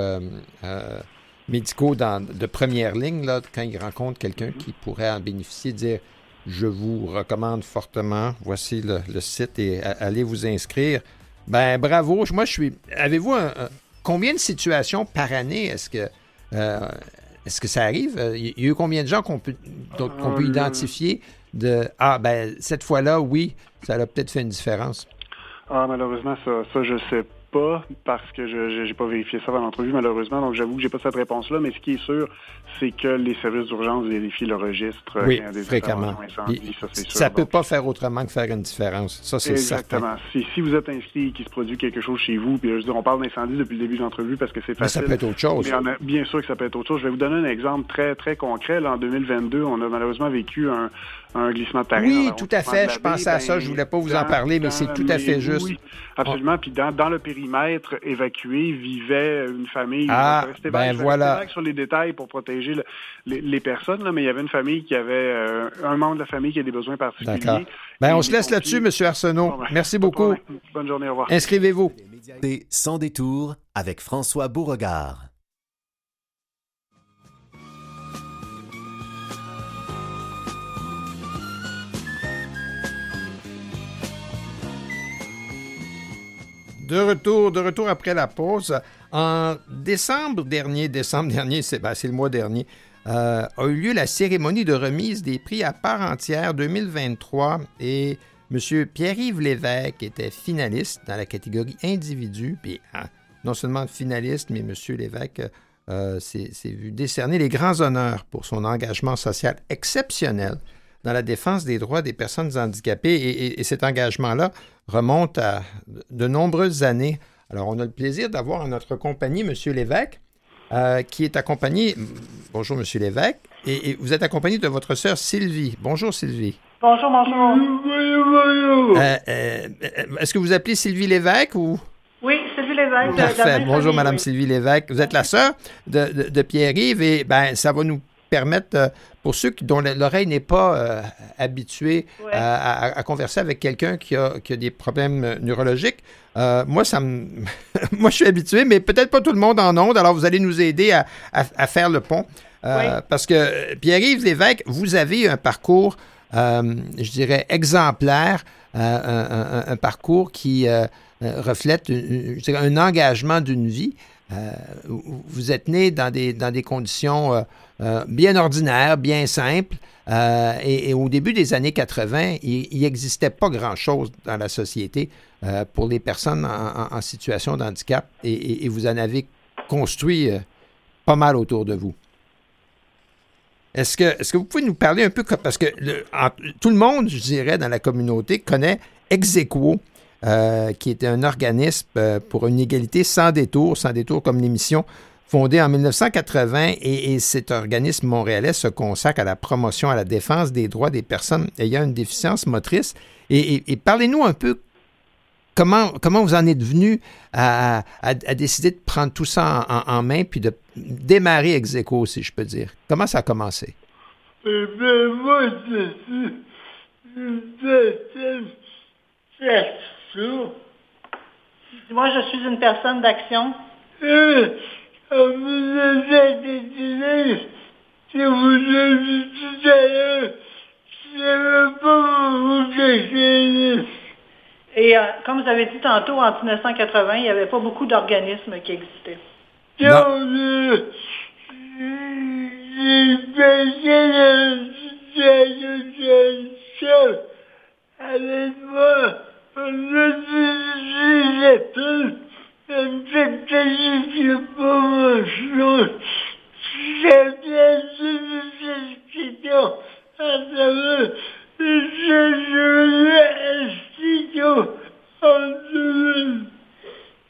[SPEAKER 2] médicaux de première ligne, quand ils rencontrent quelqu'un qui pourrait en bénéficier, dire je vous recommande fortement, voici le, site et allez vous inscrire. Ben bravo. Moi, je suis. Avez-vous un, combien de situations par année est-ce que euh, est-ce que ça arrive? Il y a eu combien de gens qu'on peut, qu'on peut euh, identifier de Ah, ben, cette fois-là, oui, ça a peut-être fait une différence?
[SPEAKER 4] Ah, malheureusement, ça, ça je sais pas parce que je n'ai pas vérifié ça dans l'entrevue, malheureusement. Donc, j'avoue que j'ai pas cette réponse-là. Mais ce qui est sûr, c'est que les services d'urgence vérifient le registre.
[SPEAKER 2] Euh, oui, fréquemment. ça, ne peut pas faire autrement que faire une différence. Ça, c'est
[SPEAKER 4] Exactement. Si, si, vous êtes inscrit et qu'il se produit quelque chose chez vous, puis je dire, on parle d'incendie depuis le début de l'entrevue parce que c'est facile.
[SPEAKER 2] Mais ça peut être autre chose.
[SPEAKER 4] bien sûr que ça peut être autre chose. Je vais vous donner un exemple très, très concret. en 2022, on a malheureusement vécu un, un glissement de terrain.
[SPEAKER 2] Oui, tout à fait. Je pensais à ça. Je voulais pas vous en parler, mais c'est tout à fait juste. Oui,
[SPEAKER 4] absolument. Puis dans, dans, le périmètre évacué vivait une famille.
[SPEAKER 2] Ah, ben voilà.
[SPEAKER 4] sur les détails pour protéger les, personnes, là, mais il y avait une famille qui avait euh, un membre de la famille qui a des besoins particuliers. D'accord.
[SPEAKER 2] Ben, on se laisse là-dessus, M. Arsenault. Ben, Merci beaucoup.
[SPEAKER 4] Bonne journée. Au revoir.
[SPEAKER 2] Inscrivez-vous.
[SPEAKER 1] Sans détour avec François Beauregard.
[SPEAKER 2] De retour, de retour après la pause. En décembre dernier, décembre dernier, c'est ben, le mois dernier, euh, a eu lieu la cérémonie de remise des prix à part entière 2023 et M. Pierre-Yves Lévesque était finaliste dans la catégorie individu. Puis, hein, non seulement finaliste, mais M. Lévesque euh, s'est vu décerner les grands honneurs pour son engagement social exceptionnel dans la défense des droits des personnes handicapées. Et, cet engagement-là remonte à de nombreuses années. Alors, on a le plaisir d'avoir en notre compagnie M. Lévesque, euh, qui est accompagné. Bonjour, M. Lévesque. Et, vous êtes accompagné de votre sœur Sylvie. Bonjour, Sylvie.
[SPEAKER 5] Bonjour, bonjour.
[SPEAKER 2] Euh, euh, est-ce que vous appelez Sylvie Lévesque ou?
[SPEAKER 5] Oui, Sylvie Lévesque.
[SPEAKER 2] Parfait. Bonjour, Madame Sylvie Lévesque. Vous êtes la sœur de, de Pierre-Yves et ben, ça va nous permettre, pour ceux dont l'oreille n'est pas habituée à, converser avec quelqu'un qui a, des problèmes neurologiques, moi, ça me... moi, je suis habitué, mais peut-être pas tout le monde en onde. Alors, vous allez nous aider à, faire le pont. Parce que Pierre-Yves Lévesque, vous avez un parcours, je dirais, exemplaire, un, parcours qui reflète un engagement d'une vie. Euh, vous êtes né dans des, dans des conditions euh, euh, bien ordinaires, bien simples. Et, au début des années 80, il n'existait pas grand-chose dans la société pour les personnes en, situation de handicap et, vous en avez construit pas mal autour de vous. Est-ce que, est que vous pouvez nous parler un peu, parce que tout le monde, je dirais, dans la communauté connaît Exequo, euh, qui était un organisme euh, pour une égalité sans détour, sans détour comme l'émission, fondé en 1980 et, cet organisme montréalais se consacre à la promotion, à la défense des droits des personnes ayant une déficience motrice. Et, parlez-nous un peu comment, comment vous en êtes venu à, décider de prendre tout ça en, main puis de démarrer Execo, si je peux dire. Comment ça a commencé?
[SPEAKER 6] Eh moi,
[SPEAKER 5] moi, je suis une personne d'action.
[SPEAKER 6] Euh, vous avez décidé, si vous dit tout à l'heure, je pas vous
[SPEAKER 5] Et euh, comme vous avez dit tantôt, en 1980, il n'y avait pas beaucoup d'organismes qui existaient.
[SPEAKER 6] Non, je, j'ai passé la situation avec moi.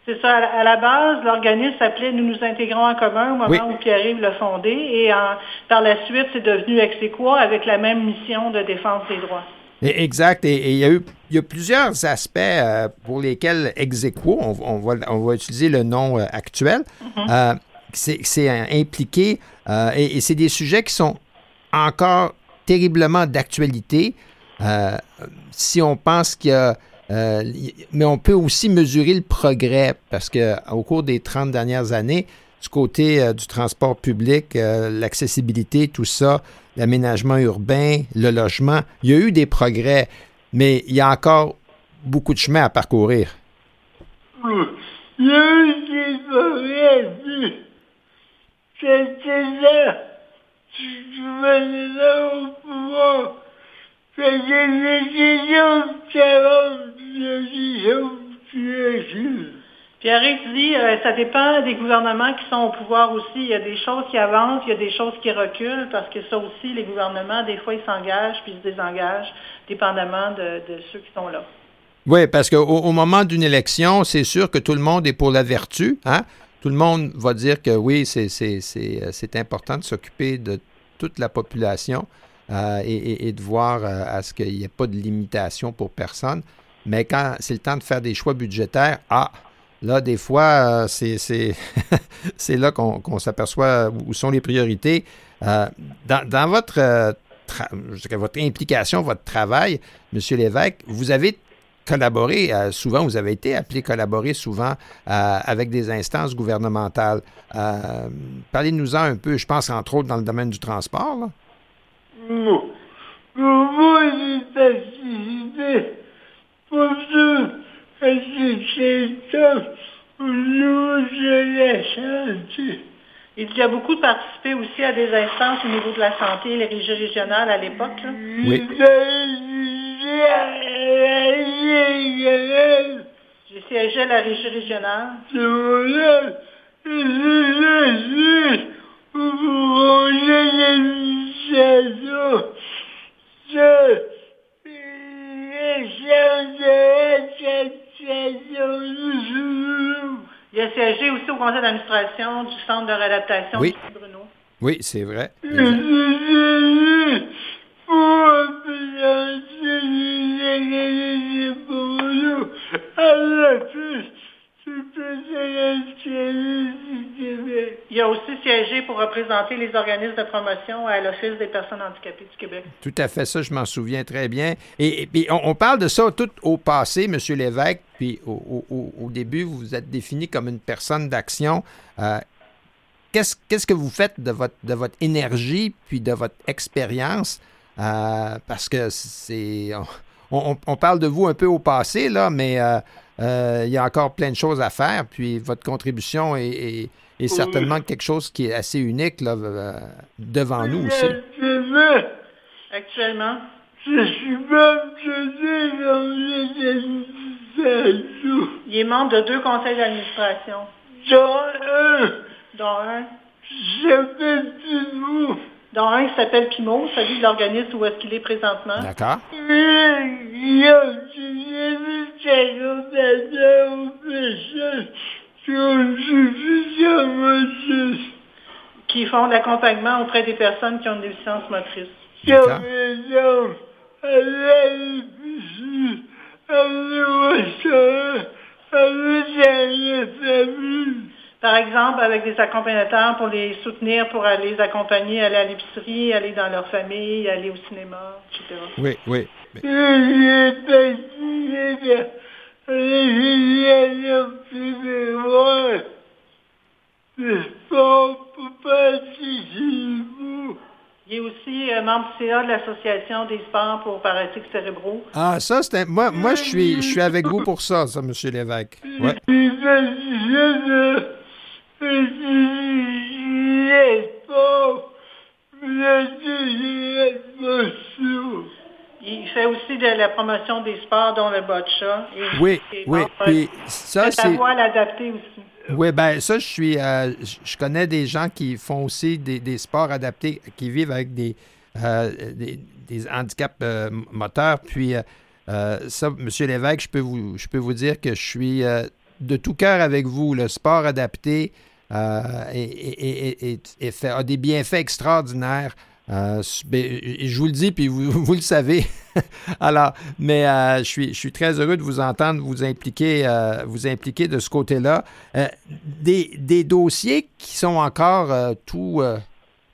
[SPEAKER 5] C'est ça, à la base, l'organisme s'appelait Nous nous intégrons en commun au moment où Pierre-Yves l'a fondé et par la suite, c'est devenu Exequo avec la même mission de défense des droits.
[SPEAKER 2] Exact. Et, il y a eu il y a plusieurs aspects euh, pour lesquels Exequo, on, on, va, on va utiliser le nom euh, actuel, mm-hmm. euh, c'est impliqué et, c'est des sujets qui sont encore terriblement d'actualité. si on pense qu'il y a mais on peut aussi mesurer le progrès parce qu'au cours des 30 dernières années, du côté du transport public, l'accessibilité, tout ça, l'aménagement urbain, le logement. Il y a eu des progrès, mais il y a encore beaucoup de chemin à parcourir.
[SPEAKER 6] Il y a eu des progrès. Là. Là au pouvoir.
[SPEAKER 5] Pierre dit, euh, ça dépend des gouvernements qui sont au pouvoir aussi. Il y a des choses qui avancent, il y a des choses qui reculent, parce que ça aussi, les gouvernements, des fois, ils s'engagent puis ils se désengagent, dépendamment de, ceux qui sont là.
[SPEAKER 2] Oui, parce qu'au au moment d'une élection, c'est sûr que tout le monde est pour la vertu. Hein? Tout le monde va dire que oui, c'est euh, important de s'occuper de toute la population euh, et, de voir à ce qu'il n'y ait pas de limitation pour personne. Mais quand c'est le temps de faire des choix budgétaires, ah, Là, des fois, euh, c'est là qu'on s'aperçoit où sont les priorités. Euh, dans, votre, euh, votre implication, votre travail, M. Lévesque, vous avez collaboré souvent, vous avez été appelé collaborer souvent avec des instances gouvernementales. Parlez-nous-en un peu, je pense entre autres dans le domaine du transport. Là.
[SPEAKER 6] Non. Moi,
[SPEAKER 5] il y a beaucoup participé aussi à des instances au niveau de la santé, les régies régionales à l'époque. Oui. J'ai siégé à la régie régionale. Il a siégé aussi au conseil d'administration du centre de réadaptation
[SPEAKER 2] oui.
[SPEAKER 5] de Bruno.
[SPEAKER 2] Oui, c'est vrai.
[SPEAKER 5] Il a aussi siégé pour représenter les organismes de promotion à l'Office des personnes handicapées du Québec.
[SPEAKER 2] Tout à fait, ça, je m'en souviens très bien. Et, puis, on, parle de ça tout au passé, M. Lévesque, puis au, début, vous vous êtes défini comme une personne d'action. Euh, qu'est-ce, que vous faites de votre, de votre énergie, puis de votre expérience? Euh, parce que c'est... On, parle de vous un peu au passé, là, mais euh, il y a encore plein de choses à faire. Puis votre contribution est, certainement quelque chose qui est assez unique là, devant nous aussi.
[SPEAKER 5] Actuellement.
[SPEAKER 6] Je suis même
[SPEAKER 5] Il est membre de deux conseils d'administration.
[SPEAKER 6] Dont un.
[SPEAKER 5] Dont un.
[SPEAKER 6] J'appelle vous.
[SPEAKER 5] Dans un qui s'appelle Pimo, celui de l'organisme où est-ce qu'il est présentement.
[SPEAKER 2] D'accord.
[SPEAKER 5] Qui font de l'accompagnement auprès des personnes qui ont une déficience motrice.
[SPEAKER 2] D'accord.
[SPEAKER 5] Par exemple, avec des accompagnateurs pour les soutenir, pour aller les accompagner, aller à l'épicerie, aller dans leur famille, aller au cinéma, etc.
[SPEAKER 2] Oui, oui.
[SPEAKER 5] Il est aussi euh, membre CA de l'Association des sports pour paralysés cérébraux.
[SPEAKER 2] Ah, ça, c'est moi, moi je suis je suis avec vous pour ça, ça, M. Lévesque. Ouais.
[SPEAKER 5] Il fait aussi de la promotion des sports, dont le boccia.
[SPEAKER 2] oui, oui. Puis ça, c'est.
[SPEAKER 5] voix l'adapter aussi.
[SPEAKER 2] Oui, ben ça, je suis. Euh, je connais des gens qui font aussi des, sports adaptés, qui vivent avec des, euh, des, handicaps euh, moteurs. Puis ça, M. Lévesque, je peux vous, je peux vous dire que je suis de tout cœur avec vous. Le sport adapté, euh, a des bienfaits extraordinaires. Euh, ben, je vous le dis, puis vous, vous le savez. Alors, mais euh, je, suis, je suis très heureux de vous entendre vous impliquer, vous impliquer de ce côté-là. Des, des, dossiers qui sont encore tout,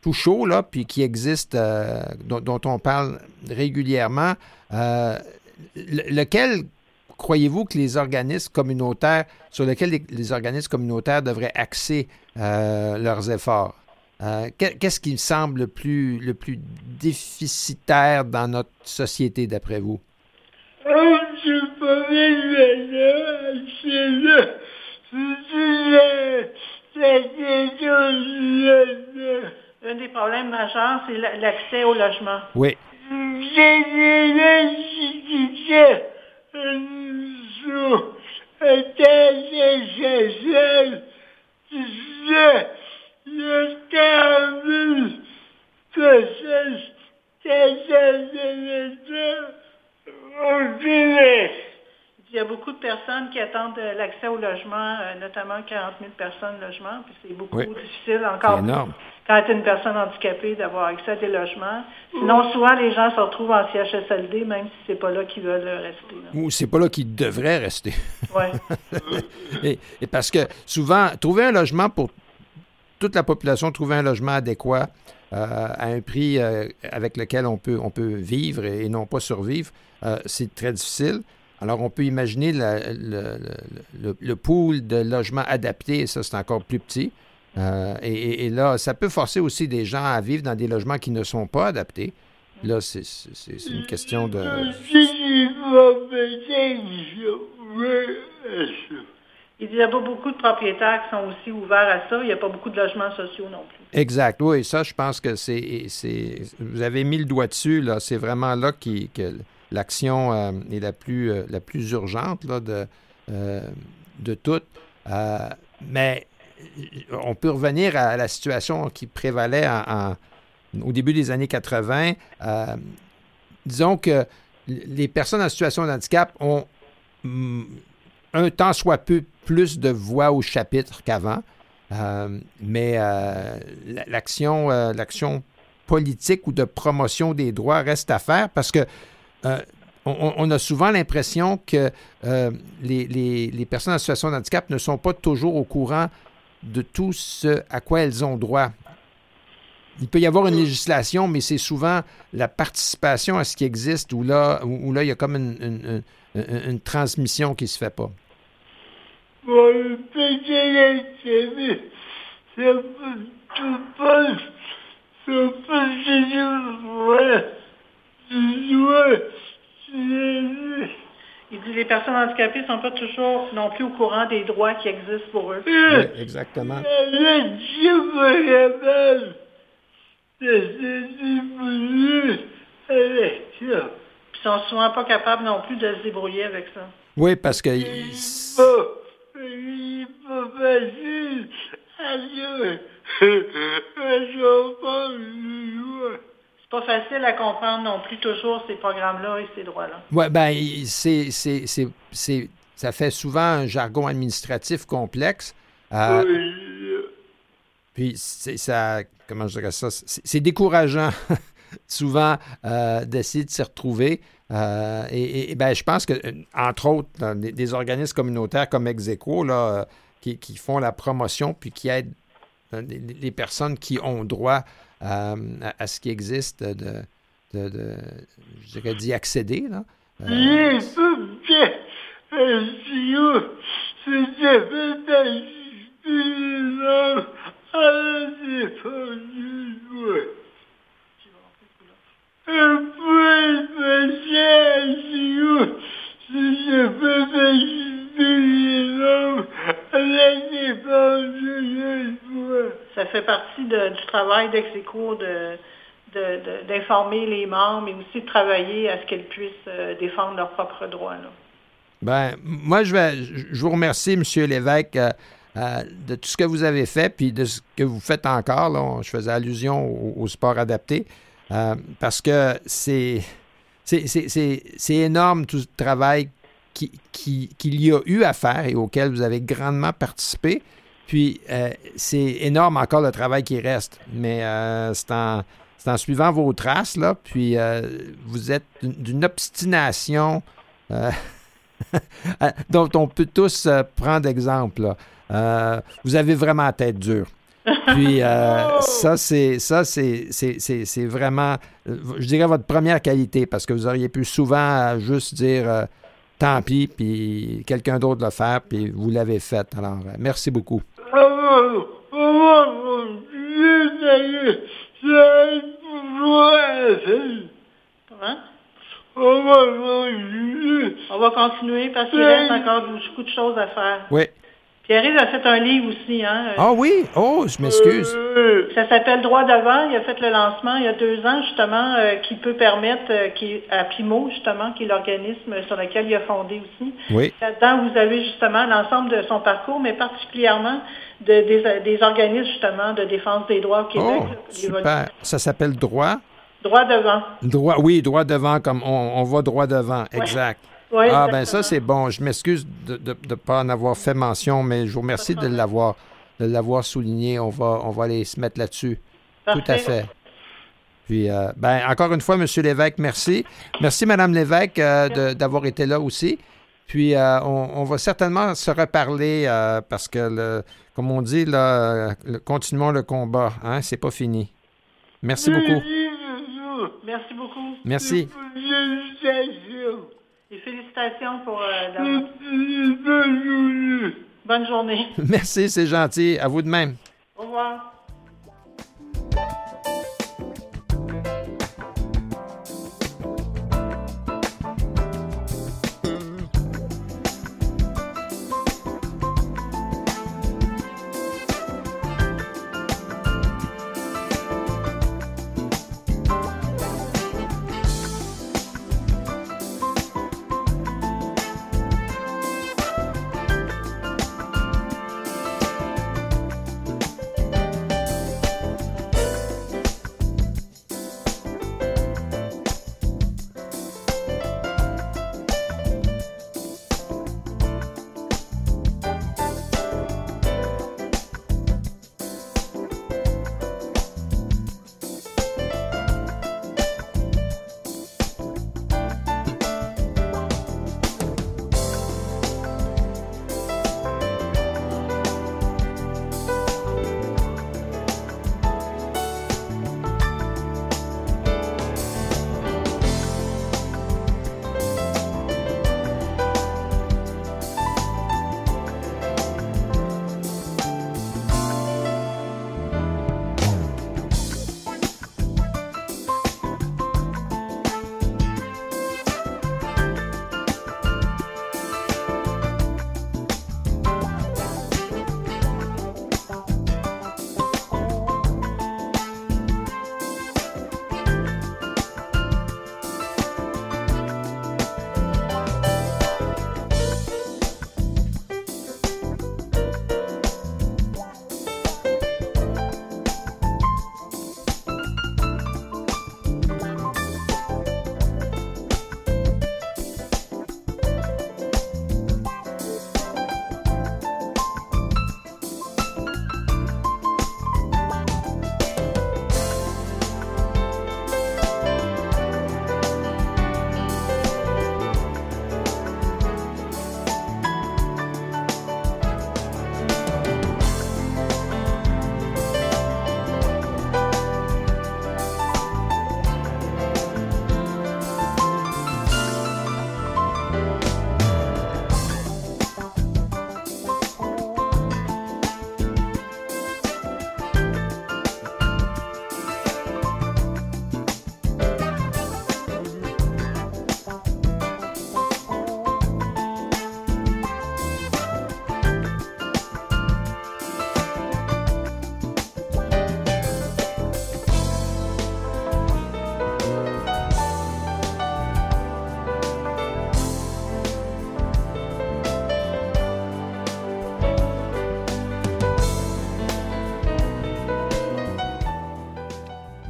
[SPEAKER 2] tout chauds, là, puis qui existent, dont, dont, on parle régulièrement. lequel croyez-vous que les organismes communautaires, sur lesquels les, organismes communautaires devraient axer euh, leurs efforts? Euh, qu'est-ce qui semble le plus, le plus déficitaire dans notre société, d'après vous?
[SPEAKER 5] Un des problèmes majeurs, c'est l'accès au logement.
[SPEAKER 2] Oui
[SPEAKER 5] il y a beaucoup de personnes qui attendent l'accès au logement, euh, notamment 40 000 personnes logement, puis c'est beaucoup difficile encore quand tu es une personne handicapée d'avoir accès à des logements. Sinon, souvent, les gens se retrouvent en CHSLD, même si c'est pas là qu'ils veulent rester.
[SPEAKER 2] Ou c'est pas là qu'ils devraient rester.
[SPEAKER 5] Oui.
[SPEAKER 2] et, parce que souvent, trouver un logement pour toute la population, trouver un logement adéquat euh, à un prix euh, avec lequel on peut, on peut vivre et, non pas survivre, c'est très difficile. Alors, on peut imaginer le, pool de logements adaptés, ça, c'est encore plus petit. Euh, et, là, ça peut forcer aussi des gens à vivre dans des logements qui ne sont pas adaptés. Là, c'est une question de...
[SPEAKER 5] Il n'y a pas beaucoup de propriétaires qui sont aussi ouverts à ça. Il n'y a pas beaucoup de logements sociaux non plus.
[SPEAKER 2] Exact. Oui, ça, je pense que c'est... Vous avez mis le doigt dessus, là. C'est vraiment là que l'action euh, est la plus, euh, la plus urgente là, de, de toutes. mais on peut revenir à la situation qui prévalait au début des années 80. Euh, disons que les personnes en situation de handicap ont mm, un tant soit peu plus de voix au chapitre qu'avant. Euh, mais euh, l'action, l'action politique ou de promotion des droits reste à faire parce que on, a souvent l'impression que les, les, personnes en situation de handicap ne sont pas toujours au courant de tout ce à quoi elles ont droit. Il peut y avoir une législation, mais c'est souvent la participation à ce qui existe où là, où, là il y a comme une, une, transmission qui ne se fait pas.
[SPEAKER 5] Il dit les personnes handicapées ne sont pas toujours non plus au courant des droits qui existent pour eux.
[SPEAKER 2] Oui, exactement.
[SPEAKER 5] Ils sont souvent pas capables non plus de se débrouiller avec ça.
[SPEAKER 2] Oui, parce que.
[SPEAKER 6] C'est pas facile.
[SPEAKER 5] C'est pas facile à comprendre non plus toujours ces programmes-là et ces droits-là.
[SPEAKER 2] Oui, ben c'est, c'est, c'est, ça fait souvent un jargon administratif complexe. Euh, puis c'est ça, comment je dirais ça, c'est décourageant souvent euh, d'essayer de s'y retrouver. Euh, et, ben, je pense que, entre autres, des, organismes communautaires comme Execo, là, qui, font la promotion puis qui aident les, personnes qui ont droit à, ce qui existe de je dirais, d'y accéder. Là. Euh,
[SPEAKER 5] ça fait partie du travail d'Execo de, d'informer les membres, mais aussi de travailler à ce qu'elles puissent euh, défendre leurs propres droits.
[SPEAKER 2] Ben, moi, je, vais, je vous remercie, M. Lévesque, euh, euh, de tout ce que vous avez fait, puis de ce que vous faites encore. je faisais allusion au, sport adapté, parce que c'est, c'est, énorme tout ce travail qu'il qui, y a eu à faire et auquel vous avez grandement participé. Puis, c'est énorme encore le travail qui reste, mais c'est en c'est en suivant vos traces, là, puis euh, vous êtes d'une obstination euh, dont on peut tous euh, prendre exemple. vous avez vraiment la tête dure. Puis ça, c'est ça, c'est, c'est, vraiment, je dirais, votre première qualité, parce que vous auriez pu souvent juste dire tant pis, puis quelqu'un d'autre le faire, puis vous l'avez fait. Alors, merci beaucoup.
[SPEAKER 5] Hein? On va continuer parce qu'il reste encore beaucoup de choses à faire.
[SPEAKER 2] Oui.
[SPEAKER 5] Pierre a fait un livre aussi, hein?
[SPEAKER 2] Ah oui? Oh, je m'excuse.
[SPEAKER 5] Ça s'appelle Droit devant. Il a fait le lancement il y a deux ans, justement, euh, qui peut permettre, euh, qui, à Pimo, justement, qui est l'organisme sur lequel il a fondé aussi.
[SPEAKER 2] Oui.
[SPEAKER 5] Là-dedans, vous avez justement l'ensemble de son parcours, mais particulièrement de, des, organismes, justement, de défense des droits au Québec.
[SPEAKER 2] Oh, super. Ça s'appelle Droit?
[SPEAKER 5] Droit devant.
[SPEAKER 2] Droit, oui, droit devant, comme on, on va droit devant, exact ah, ben ça, c'est bon. Je m'excuse de ne pas en avoir fait mention, mais je vous remercie de l'avoir de l'avoir souligné. On va, on va aller se mettre là-dessus. Tout à fait. Puis, euh, ben, encore une fois, M. Lévesque, merci. Merci, Mme Lévesque, euh, d'avoir été là aussi. Puis, euh, on, va certainement se reparler parce que, le, comme on dit, là, continuons le combat. Hein, c'est pas fini. Merci beaucoup.
[SPEAKER 5] Merci beaucoup.
[SPEAKER 2] Merci.
[SPEAKER 5] Et félicitations pour euh, Bonne journée.
[SPEAKER 2] Merci, c'est gentil. À vous de même.
[SPEAKER 5] Au revoir.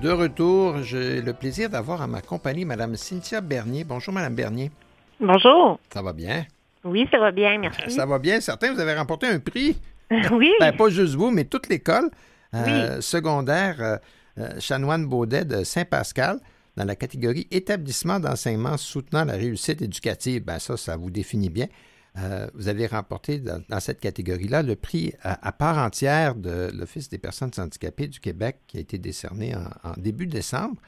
[SPEAKER 2] De retour. J'ai le plaisir d'avoir à ma compagnie Mme Cynthia Bernier. Bonjour, Mme Bernier.
[SPEAKER 7] Bonjour.
[SPEAKER 2] Ça va bien?
[SPEAKER 7] Oui, ça va bien, merci.
[SPEAKER 2] Ça va bien. Certains, vous avez remporté un prix.
[SPEAKER 7] oui.
[SPEAKER 2] Ben, pas juste vous, mais toute l'école euh, secondaire euh, euh, Chanoine Baudet de Saint-Pascal dans la catégorie établissement d'enseignement soutenant la réussite éducative. Ben, ça, ça vous définit bien. Vous avez remporté dans, cette catégorie-là le prix à, part entière de l'Office des personnes handicapées du Québec qui a été décerné en, début décembre.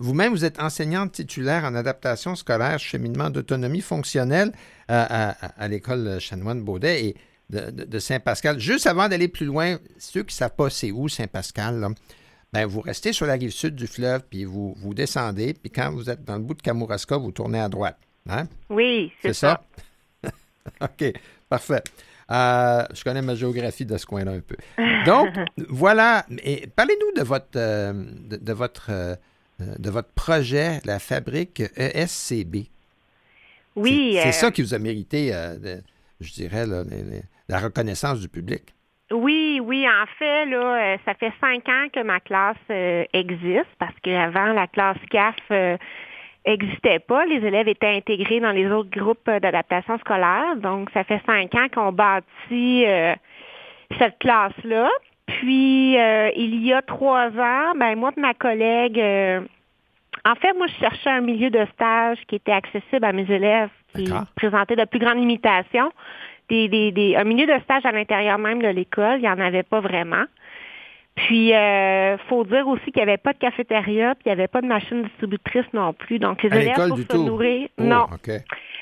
[SPEAKER 2] Vous-même, vous êtes enseignante titulaire en adaptation scolaire, cheminement d'autonomie fonctionnelle à, à l'école Chanoine Baudet. Et de, Saint-Pascal. Juste avant d'aller plus loin, ceux qui ne savent pas c'est où Saint-Pascal, ben, vous restez sur la rive sud du fleuve, puis vous, vous descendez, puis quand vous êtes dans le bout de Kamouraska, vous tournez à droite. Hein?
[SPEAKER 7] Oui, c'est ça.
[SPEAKER 2] OK, parfait. Euh, je connais ma géographie de ce coin-là un peu. Donc, voilà. Parlez-nous de votre, euh, de, votre, euh, de votre projet, la fabrique ESCB.
[SPEAKER 7] Oui.
[SPEAKER 2] C'est ça qui vous a mérité, je dirais, la reconnaissance du public.
[SPEAKER 7] Oui, oui, en fait, là, ça fait cinq ans que ma classe existe parce qu'avant, la classe CAF n'existait euh, pas. Les élèves étaient intégrés dans les autres groupes d'adaptation scolaire. Donc, ça fait cinq ans qu'on bâtit cette classe-là. Puis, il y a trois ans, ben moi et ma collègue, en fait, moi, je cherchais un milieu de stage qui était accessible à mes élèves qui présentaient de plus grandes limitations des, un milieu de stage à l'intérieur même de l'école, il n'y en avait pas vraiment. Puis, il euh, faut dire aussi qu'il n'y avait pas de cafétéria, puis il n'y avait pas de machine distributrice non plus. Donc, les élèves pour se nourrir, oh, non.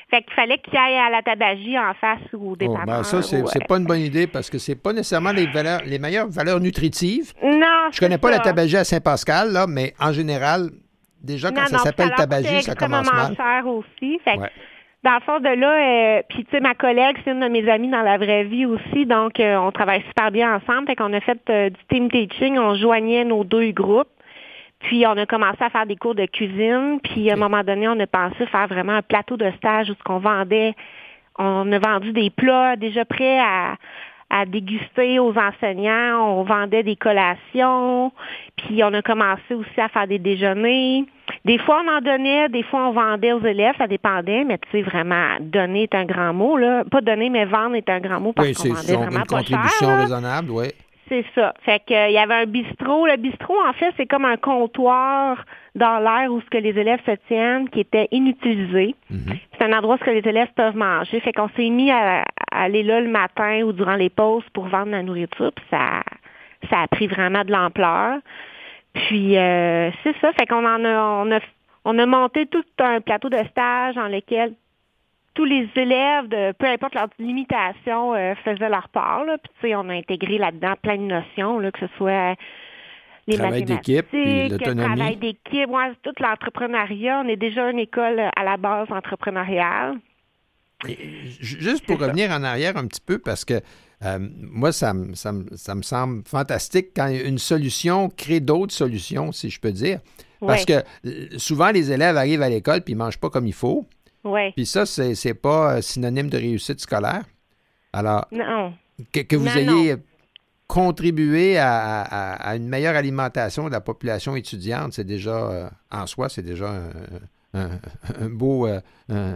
[SPEAKER 7] Fait qu'il fallait qu'ils aillent à la tabagie en face ou au dépanneur.
[SPEAKER 2] Oh, ben ça, c'est, n'est pas une bonne idée parce que c'est pas nécessairement les valeurs, les meilleures valeurs nutritives.
[SPEAKER 7] Non.
[SPEAKER 2] Je connais pas la tabagie à Saint-Pascal, là, mais en général, déjà quand ça s'appelle tabagie, ça commence mal.
[SPEAKER 7] cher aussi. Fait dans le fond de là, euh, puis tu sais, ma collègue, c'est une de mes amies dans la vraie vie aussi, donc euh, on travaille super bien ensemble. Fait qu'on a fait euh, du team teaching, on joignait nos deux groupes. Puis on a commencé à faire des cours de cuisine. Puis à un moment donné, on a pensé faire vraiment un plateau de stage où ce qu'on vendait, on a vendu des plats déjà prêts à, à déguster aux enseignants. On vendait des collations, puis on a commencé aussi à faire des déjeuners. Des fois, on en donnait, des fois, on vendait aux élèves, ça dépendait, mais tu sais, vraiment, donner est un grand mot, là. Pas donner, mais vendre est un grand mot parce qu'on vendait vraiment une
[SPEAKER 2] contribution raisonnable, oui.
[SPEAKER 7] C'est ça. Fait que il y avait un bistrot. Le bistrot, en fait, c'est comme un comptoir dans l'air où ce que les élèves se tiennent qui était inutilisé. Mhm. C'est un endroit où ce que les élèves peuvent manger. Fait qu'on s'est mis à, aller là le matin ou durant les pauses pour vendre la nourriture. Puis ça, ça a pris vraiment de l'ampleur. Puis euh, c'est ça. Fait qu'on en a, on a, on a monté tout un plateau de stage dans lequel tous les élèves, de peu importe leur limitation, euh, faisaient leur part. Là. Puis, tu sais, on a intégré là-dedans plein de notions, là, que ce soit les
[SPEAKER 2] travail d'équipe,
[SPEAKER 7] le travail d'équipe, ouais, tout l'entrepreneuriat. On est déjà une école à la base entrepreneuriale.
[SPEAKER 2] juste pour revenir en arrière un petit peu, parce que euh, moi, ça, ça, ça, me semble fantastique quand une solution crée d'autres solutions, si je peux dire. Parce que euh, souvent, les élèves arrivent à l'école puis ils ne mangent pas comme il faut. Puis ça, c'est, c'est pas euh, synonyme de réussite scolaire. Alors, Que, vous ayez contribué à, une meilleure alimentation de la population étudiante, c'est déjà, euh, en soi, c'est déjà un, beau, euh,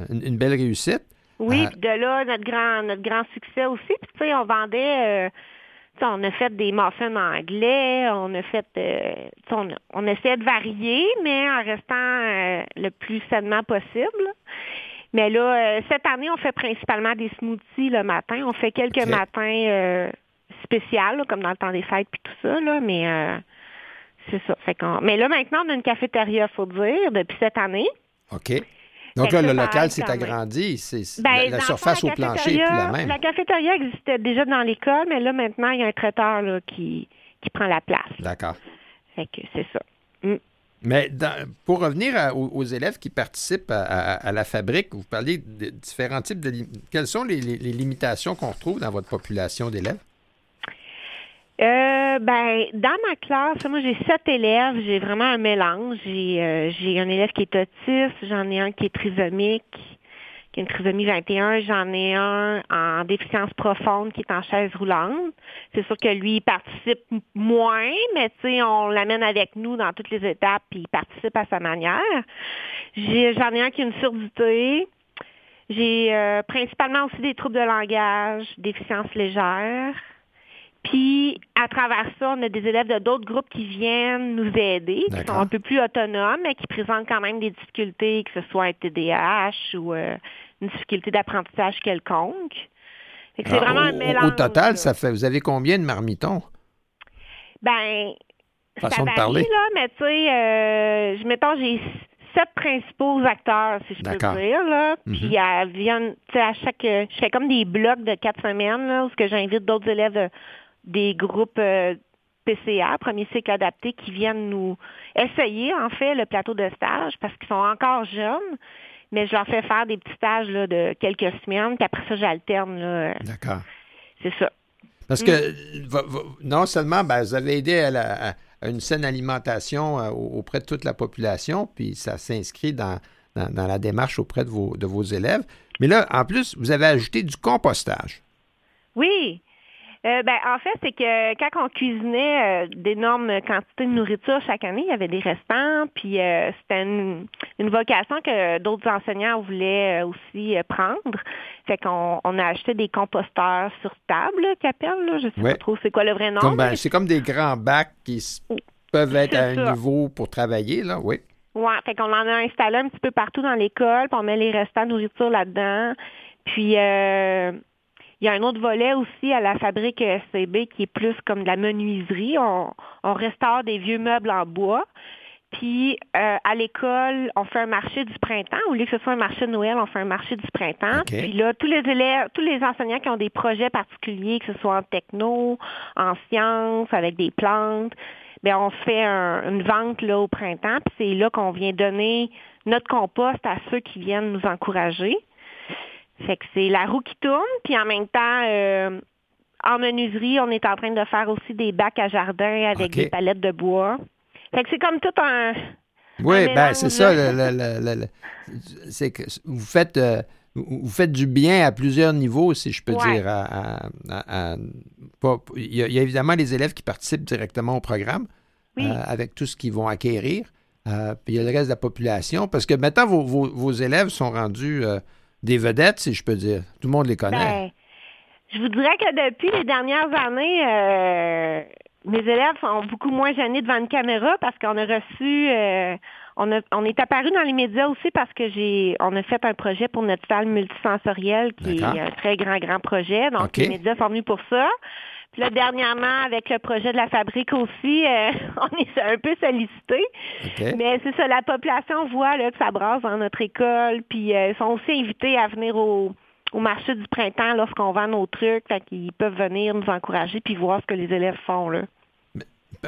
[SPEAKER 2] une belle réussite.
[SPEAKER 7] Oui, puis de là, notre grand, notre grand succès aussi. Puis, tu sais, on vendait on a fait des muffins anglais, on a fait, on, on, essayait de varier, mais en restant le plus sainement possible. Mais là, euh, cette année, on fait principalement des smoothies le matin. On fait quelques matins spéciaux, comme dans le temps des fêtes puis tout ça, là, mais euh, c'est ça. Fait mais là, maintenant, on a une cafétéria, faut dire, depuis cette année.
[SPEAKER 2] OK. Donc là, le local s'est agrandi. C'est, ben, la, surface au plancher est plus la même.
[SPEAKER 7] La cafétéria existait déjà dans l'école, mais là, maintenant, il y a un traiteur là, qui, qui prend la place.
[SPEAKER 2] D'accord.
[SPEAKER 7] Fait que c'est ça. Mm.
[SPEAKER 2] Mais pour revenir aux, élèves qui participent à, la fabrique, vous parlez de différents types de... Quelles sont les, limitations qu'on retrouve dans votre population d'élèves?
[SPEAKER 7] Euh, ben, dans ma classe, moi j'ai sept élèves, j'ai vraiment un mélange. J'ai euh, un élève qui est autiste, j'en ai un qui est trisomique, qui a une trisomie 21. J'en ai un en déficience profonde qui est en chaise roulante. C'est sûr que lui, il participe moins, mais tu sais, on l'amène avec nous dans toutes les étapes, puis il participe à sa manière. J'en ai, un qui a une surdité. J'ai euh, principalement aussi des troubles de langage, déficience légère. Puis, à travers ça, on a des élèves de d'autres groupes qui viennent nous aider, qui sont un peu plus autonomes, mais qui présentent quand même des difficultés, que ce soit un TDAH ou euh, une difficulté d'apprentissage quelconque.
[SPEAKER 2] C'est ah, vraiment un mélange. Au total, ça fait, vous avez combien de marmitons?
[SPEAKER 7] Ben, Façon ça de parler. là, mais tu sais, euh, mettons, j'ai sept principaux acteurs, si je peux dire, là. Puis elles viennent, tu sais, à chaque, je fais comme des blocs de quatre semaines, là, où j'invite d'autres élèves des groupes euh, PCA, premier cycle adapté, qui viennent nous essayer, en fait, le plateau de stage parce qu'ils sont encore jeunes. Mais je leur fais faire des petits stages là, de quelques semaines, puis après ça, j'alterne.
[SPEAKER 2] D'accord.
[SPEAKER 7] C'est ça.
[SPEAKER 2] Parce que mm. non seulement ben, vous avez aidé à, une saine alimentation euh, auprès de toute la population, puis ça s'inscrit dans, dans, la démarche auprès de vos, de vos élèves, mais là, en plus, vous avez ajouté du compostage.
[SPEAKER 7] Oui, euh, ben, en fait, c'est que quand on cuisinait euh, d'énormes quantités de nourriture chaque année, il y avait des restants, puis euh, c'était une, vocation que d'autres enseignants voulaient aussi prendre. Fait qu'on on a acheté des composteurs sur table, qu'appelle, je sais pas trop c'est quoi le vrai nom.
[SPEAKER 2] Ben, c'est comme des grands bacs qui peuvent être à un niveau pour travailler, là, oui.
[SPEAKER 7] Oui, fait qu'on en a installé un petit peu partout dans l'école, puis on met les restants de nourriture là-dedans. Puis il y a un autre volet aussi à la fabrique SCB qui est plus comme de la menuiserie. On, restaure des vieux meubles en bois. Puis euh, à l'école, on fait un marché du printemps. Au lieu que ce soit un marché de Noël, on fait un marché du printemps. Puis là, tous les élèves, tous les enseignants qui ont des projets particuliers, que ce soit en techno, en sciences, avec des plantes, bien, on fait une vente là au printemps. Puis c'est là qu'on vient donner notre compost à ceux qui viennent nous encourager. Fait que c'est la roue qui tourne, puis en même temps, euh, en menuiserie, on est en train de faire aussi des bacs à jardin avec des palettes de bois. Fait que c'est comme tout un.
[SPEAKER 2] Oui, ben c'est ça. c'est que vous faites. Euh, vous faites du bien à plusieurs niveaux, si je peux dire. il, y a, évidemment les élèves qui participent directement au programme euh, avec tout ce qu'ils vont acquérir. puis il y a le reste de la population. Parce que maintenant, vos, vos élèves sont rendus des vedettes, si je peux dire. Tout le monde les connaît. Ben,
[SPEAKER 7] je vous dirais que depuis les dernières années, euh, mes élèves sont beaucoup moins gênés devant une caméra parce qu'on a reçu, euh, on, on est apparu dans les médias aussi parce que j'ai, on a fait un projet pour notre salle multisensorielle qui est un très grand, grand projet. Donc, les médias sont venus pour ça. Là, dernièrement, avec le projet de la fabrique aussi, euh, on est un peu sollicité. Mais c'est ça, la population voit là, que ça brasse dans notre école. Puis euh, ils sont aussi invités à venir au, au marché du printemps lorsqu'on vend nos trucs. Fait qu'ils peuvent venir nous encourager puis voir ce que les élèves font. là.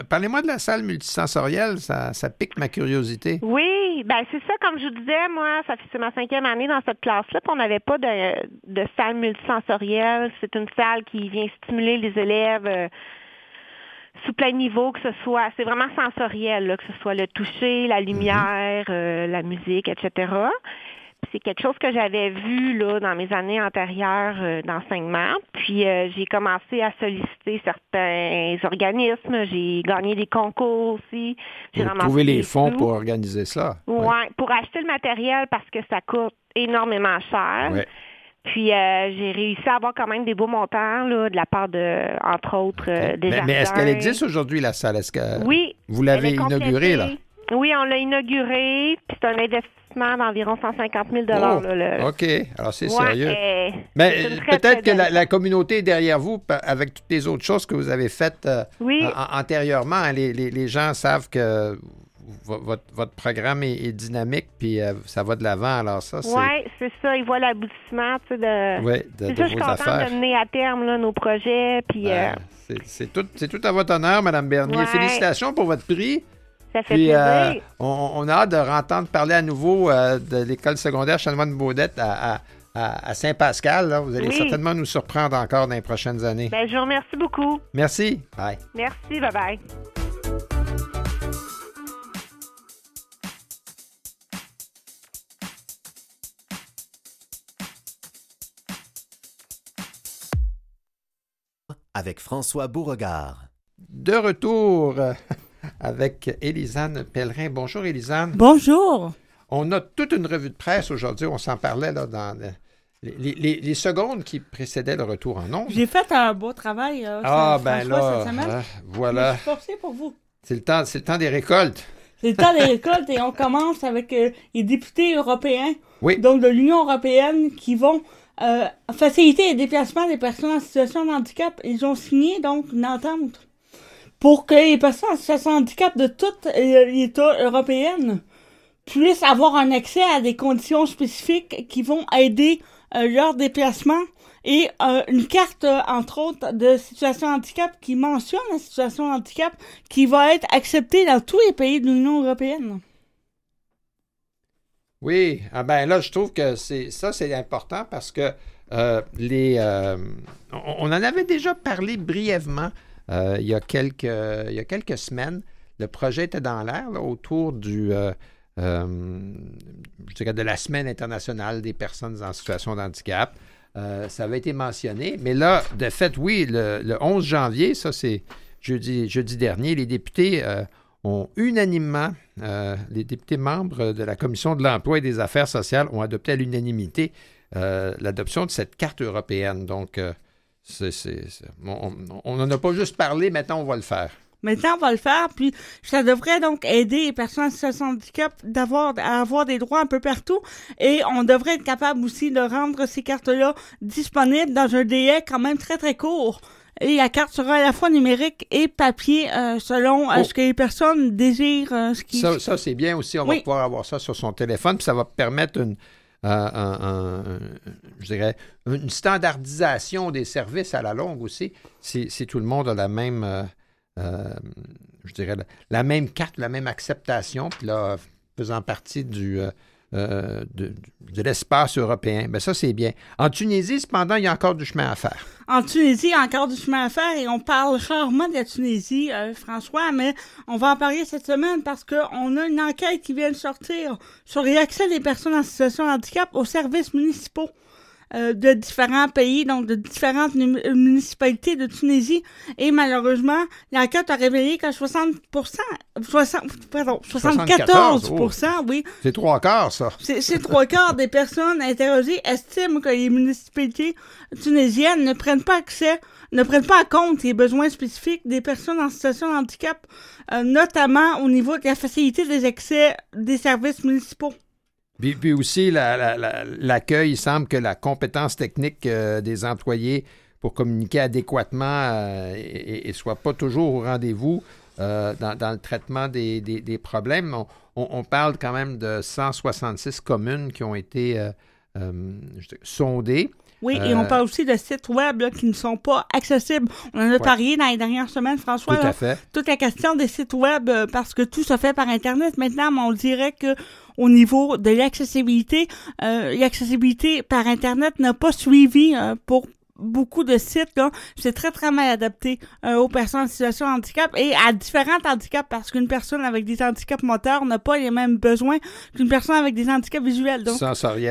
[SPEAKER 2] Parlez-moi de la salle multisensorielle, ça, ça pique ma curiosité.
[SPEAKER 7] Oui, ben c'est ça, comme je vous disais, moi, ça c'est ma cinquième année dans cette classe-là, on n'avait pas de, salle multisensorielle. C'est une salle qui vient stimuler les élèves euh, sous plein niveau, que ce soit, c'est vraiment sensoriel, que ce soit le toucher, la lumière, mm-hmm. euh, la musique, etc c'est quelque chose que j'avais vu là dans mes années antérieures euh, d'enseignement. Puis euh, j'ai commencé à solliciter certains organismes. J'ai gagné des concours aussi.
[SPEAKER 2] J'ai trouvé les fonds pour organiser ça.
[SPEAKER 7] Oui, ouais, pour acheter le matériel parce que ça coûte énormément cher. Puis euh, j'ai réussi à avoir quand même des beaux montants là, de la part de, entre autres, des
[SPEAKER 2] Mais, mais est-ce qu'elle existe aujourd'hui, la salle? Est-ce que
[SPEAKER 7] oui.
[SPEAKER 2] Vous l'avez inaugurée, là?
[SPEAKER 7] Oui, on l'a inauguré, puis c'est un investissement d'environ 150 000
[SPEAKER 2] oh, OK, alors c'est sérieux. Mais peut-être que la, communauté est derrière vous avec toutes les autres choses que vous avez faites euh, antérieurement. Les, gens savent que votre, programme est, dynamique, puis euh, ça va de l'avant. Alors ça, c'est...
[SPEAKER 7] Oui, c'est ça. Ils voient l'aboutissement de,
[SPEAKER 2] de,
[SPEAKER 7] c'est ça, je suis contente de mener à terme nos projets. Puis, euh,
[SPEAKER 2] c'est, tout, tout à votre honneur, Mme Bernier. Félicitations pour votre prix.
[SPEAKER 7] Ça fait Puis, euh, plaisir.
[SPEAKER 2] On, a hâte de entendre parler à nouveau euh, de l'école secondaire Chanoine Baudette à, à, Saint-Pascal. Vous allez certainement nous surprendre encore dans les prochaines années.
[SPEAKER 7] Bien, je vous remercie beaucoup.
[SPEAKER 2] Merci. Bye.
[SPEAKER 7] Merci. Bye-bye.
[SPEAKER 1] Avec François Beauregard.
[SPEAKER 2] De retour avec Élisane Pellerin. Bonjour Élisane.
[SPEAKER 8] Bonjour.
[SPEAKER 2] On a toute une revue de presse aujourd'hui, on s'en parlait là dans les, secondes qui précédaient le retour en nombre.
[SPEAKER 8] J'ai fait un beau travail.
[SPEAKER 2] Euh, ah, ben là, hein, voilà.
[SPEAKER 8] Je forcé pour vous.
[SPEAKER 2] C'est le, temps, le temps des récoltes.
[SPEAKER 8] C'est le temps des récoltes et on commence avec euh, les députés européens,
[SPEAKER 2] oui.
[SPEAKER 8] donc de l'Union européenne, qui vont euh, faciliter les déplacements des personnes en situation de handicap. Ils ont signé donc une entente pour que les personnes en situation de handicap de toutes les États européennes puissent avoir un accès à des conditions spécifiques qui vont aider euh, leur déplacement et euh, une carte, euh, entre autres, de situation handicap qui mentionne la situation handicap qui va être acceptée dans tous les pays de l'Union européenne.
[SPEAKER 2] Oui, ah ben là, je trouve que c'est ça, c'est important parce que les, on, en avait déjà parlé brièvement il, y a quelques, il y a quelques semaines. Le projet était dans l'air autour du euh, je dirais, de la Semaine internationale des personnes en situation de handicap. Euh, ça avait été mentionné, mais là, de fait, oui, le, 11 janvier, ça c'est jeudi, jeudi dernier, les députés euh, ont unanimement, les députés membres de la Commission de l'emploi et des affaires sociales ont adopté à l'unanimité l'adoption de cette carte européenne. Donc, on n'en a pas juste parlé, maintenant on va le faire.
[SPEAKER 8] Maintenant, on va le faire, puis ça devrait donc aider les personnes de handicap d'avoir, à avoir des droits un peu partout, et on devrait être capable aussi de rendre ces cartes-là disponibles dans un délai quand même très très court. Et la carte sera à la fois numérique et papier euh, selon euh, oh. ce que les personnes désirent. Euh, ce qui...
[SPEAKER 2] Ça, ça c'est bien aussi. On va pouvoir avoir ça sur son téléphone. Puis ça va permettre une, je dirais, une standardisation des services à la longue aussi. Si, si tout le monde a la même euh, je dirais, la, même carte, la même acceptation, puis là, faisant partie du, euh, euh, de, l'espace européen. Bien, ça, c'est bien. En Tunisie, cependant, il y a encore du chemin à faire.
[SPEAKER 8] En Tunisie, il y a encore du chemin à faire et on parle rarement de la Tunisie, François, mais on va en parler cette semaine parce qu'on a une enquête qui vient de sortir sur l'accès des personnes en situation de handicap aux services municipaux. Euh, de différents pays, donc de différentes municipalités de Tunisie. Et malheureusement, l'enquête a révélé que 60 60, pardon, 74%, oui.
[SPEAKER 2] C'est trois quarts, ça.
[SPEAKER 8] C'est trois quarts des personnes interrogées estiment que les municipalités tunisiennes ne prennent pas accès ne prennent pas en compte les besoins spécifiques des personnes en situation de handicap, euh, notamment au niveau de la facilité des accès des services municipaux.
[SPEAKER 2] Puis, aussi, l'accueil, il semble que la compétence technique euh, des employés pour communiquer adéquatement euh, et, soit pas toujours au rendez-vous euh, dans, le traitement des, problèmes. On, parle quand même de 166 communes qui ont été sondées.
[SPEAKER 8] Oui, et on parle aussi de sites web qui ne sont pas accessibles. On en a parlé dans les dernières semaines, François.
[SPEAKER 2] Tout à fait.
[SPEAKER 8] toute la question des sites web, parce que tout se fait par Internet maintenant, mais on dirait que au niveau de l'accessibilité. Euh, l'accessibilité par Internet n'a pas suivi euh, pour beaucoup de sites, c'est très, très mal adapté euh, aux personnes en situation de handicap et à différents handicaps parce qu'une personne avec des handicaps moteurs n'a pas les mêmes besoins qu'une personne avec des handicaps visuels. Donc,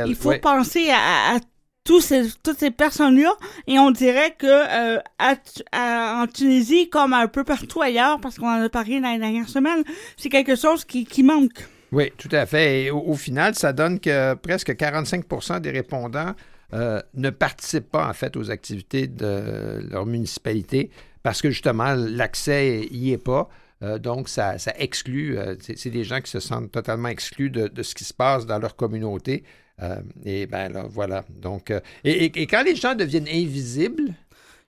[SPEAKER 2] il
[SPEAKER 8] faut penser à, tous ces, toutes ces personnes-là et on dirait que en Tunisie, comme un peu partout ailleurs, parce qu'on en a parlé dans les dernières semaines, c'est quelque chose qui, qui manque.
[SPEAKER 2] Oui, tout à fait. Et au, final, ça donne que presque 45% des répondants euh, ne participent pas en fait aux activités de leur municipalité parce que justement l'accès n'y est pas. Euh, donc, ça, exclut, euh, c'est des gens qui se sentent totalement exclus de, ce qui se passe dans leur communauté. et bien là, voilà. Donc, et, quand les gens deviennent invisibles,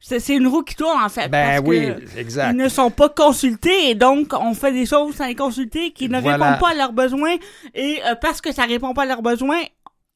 [SPEAKER 8] c'est une roue qui tourne, en fait.
[SPEAKER 2] Ben oui, exact.
[SPEAKER 8] Ils ne sont pas consultés et donc on fait des choses sans les consulter qui ne répondent pas à leurs besoins et euh, parce que ça répond pas à leurs besoins,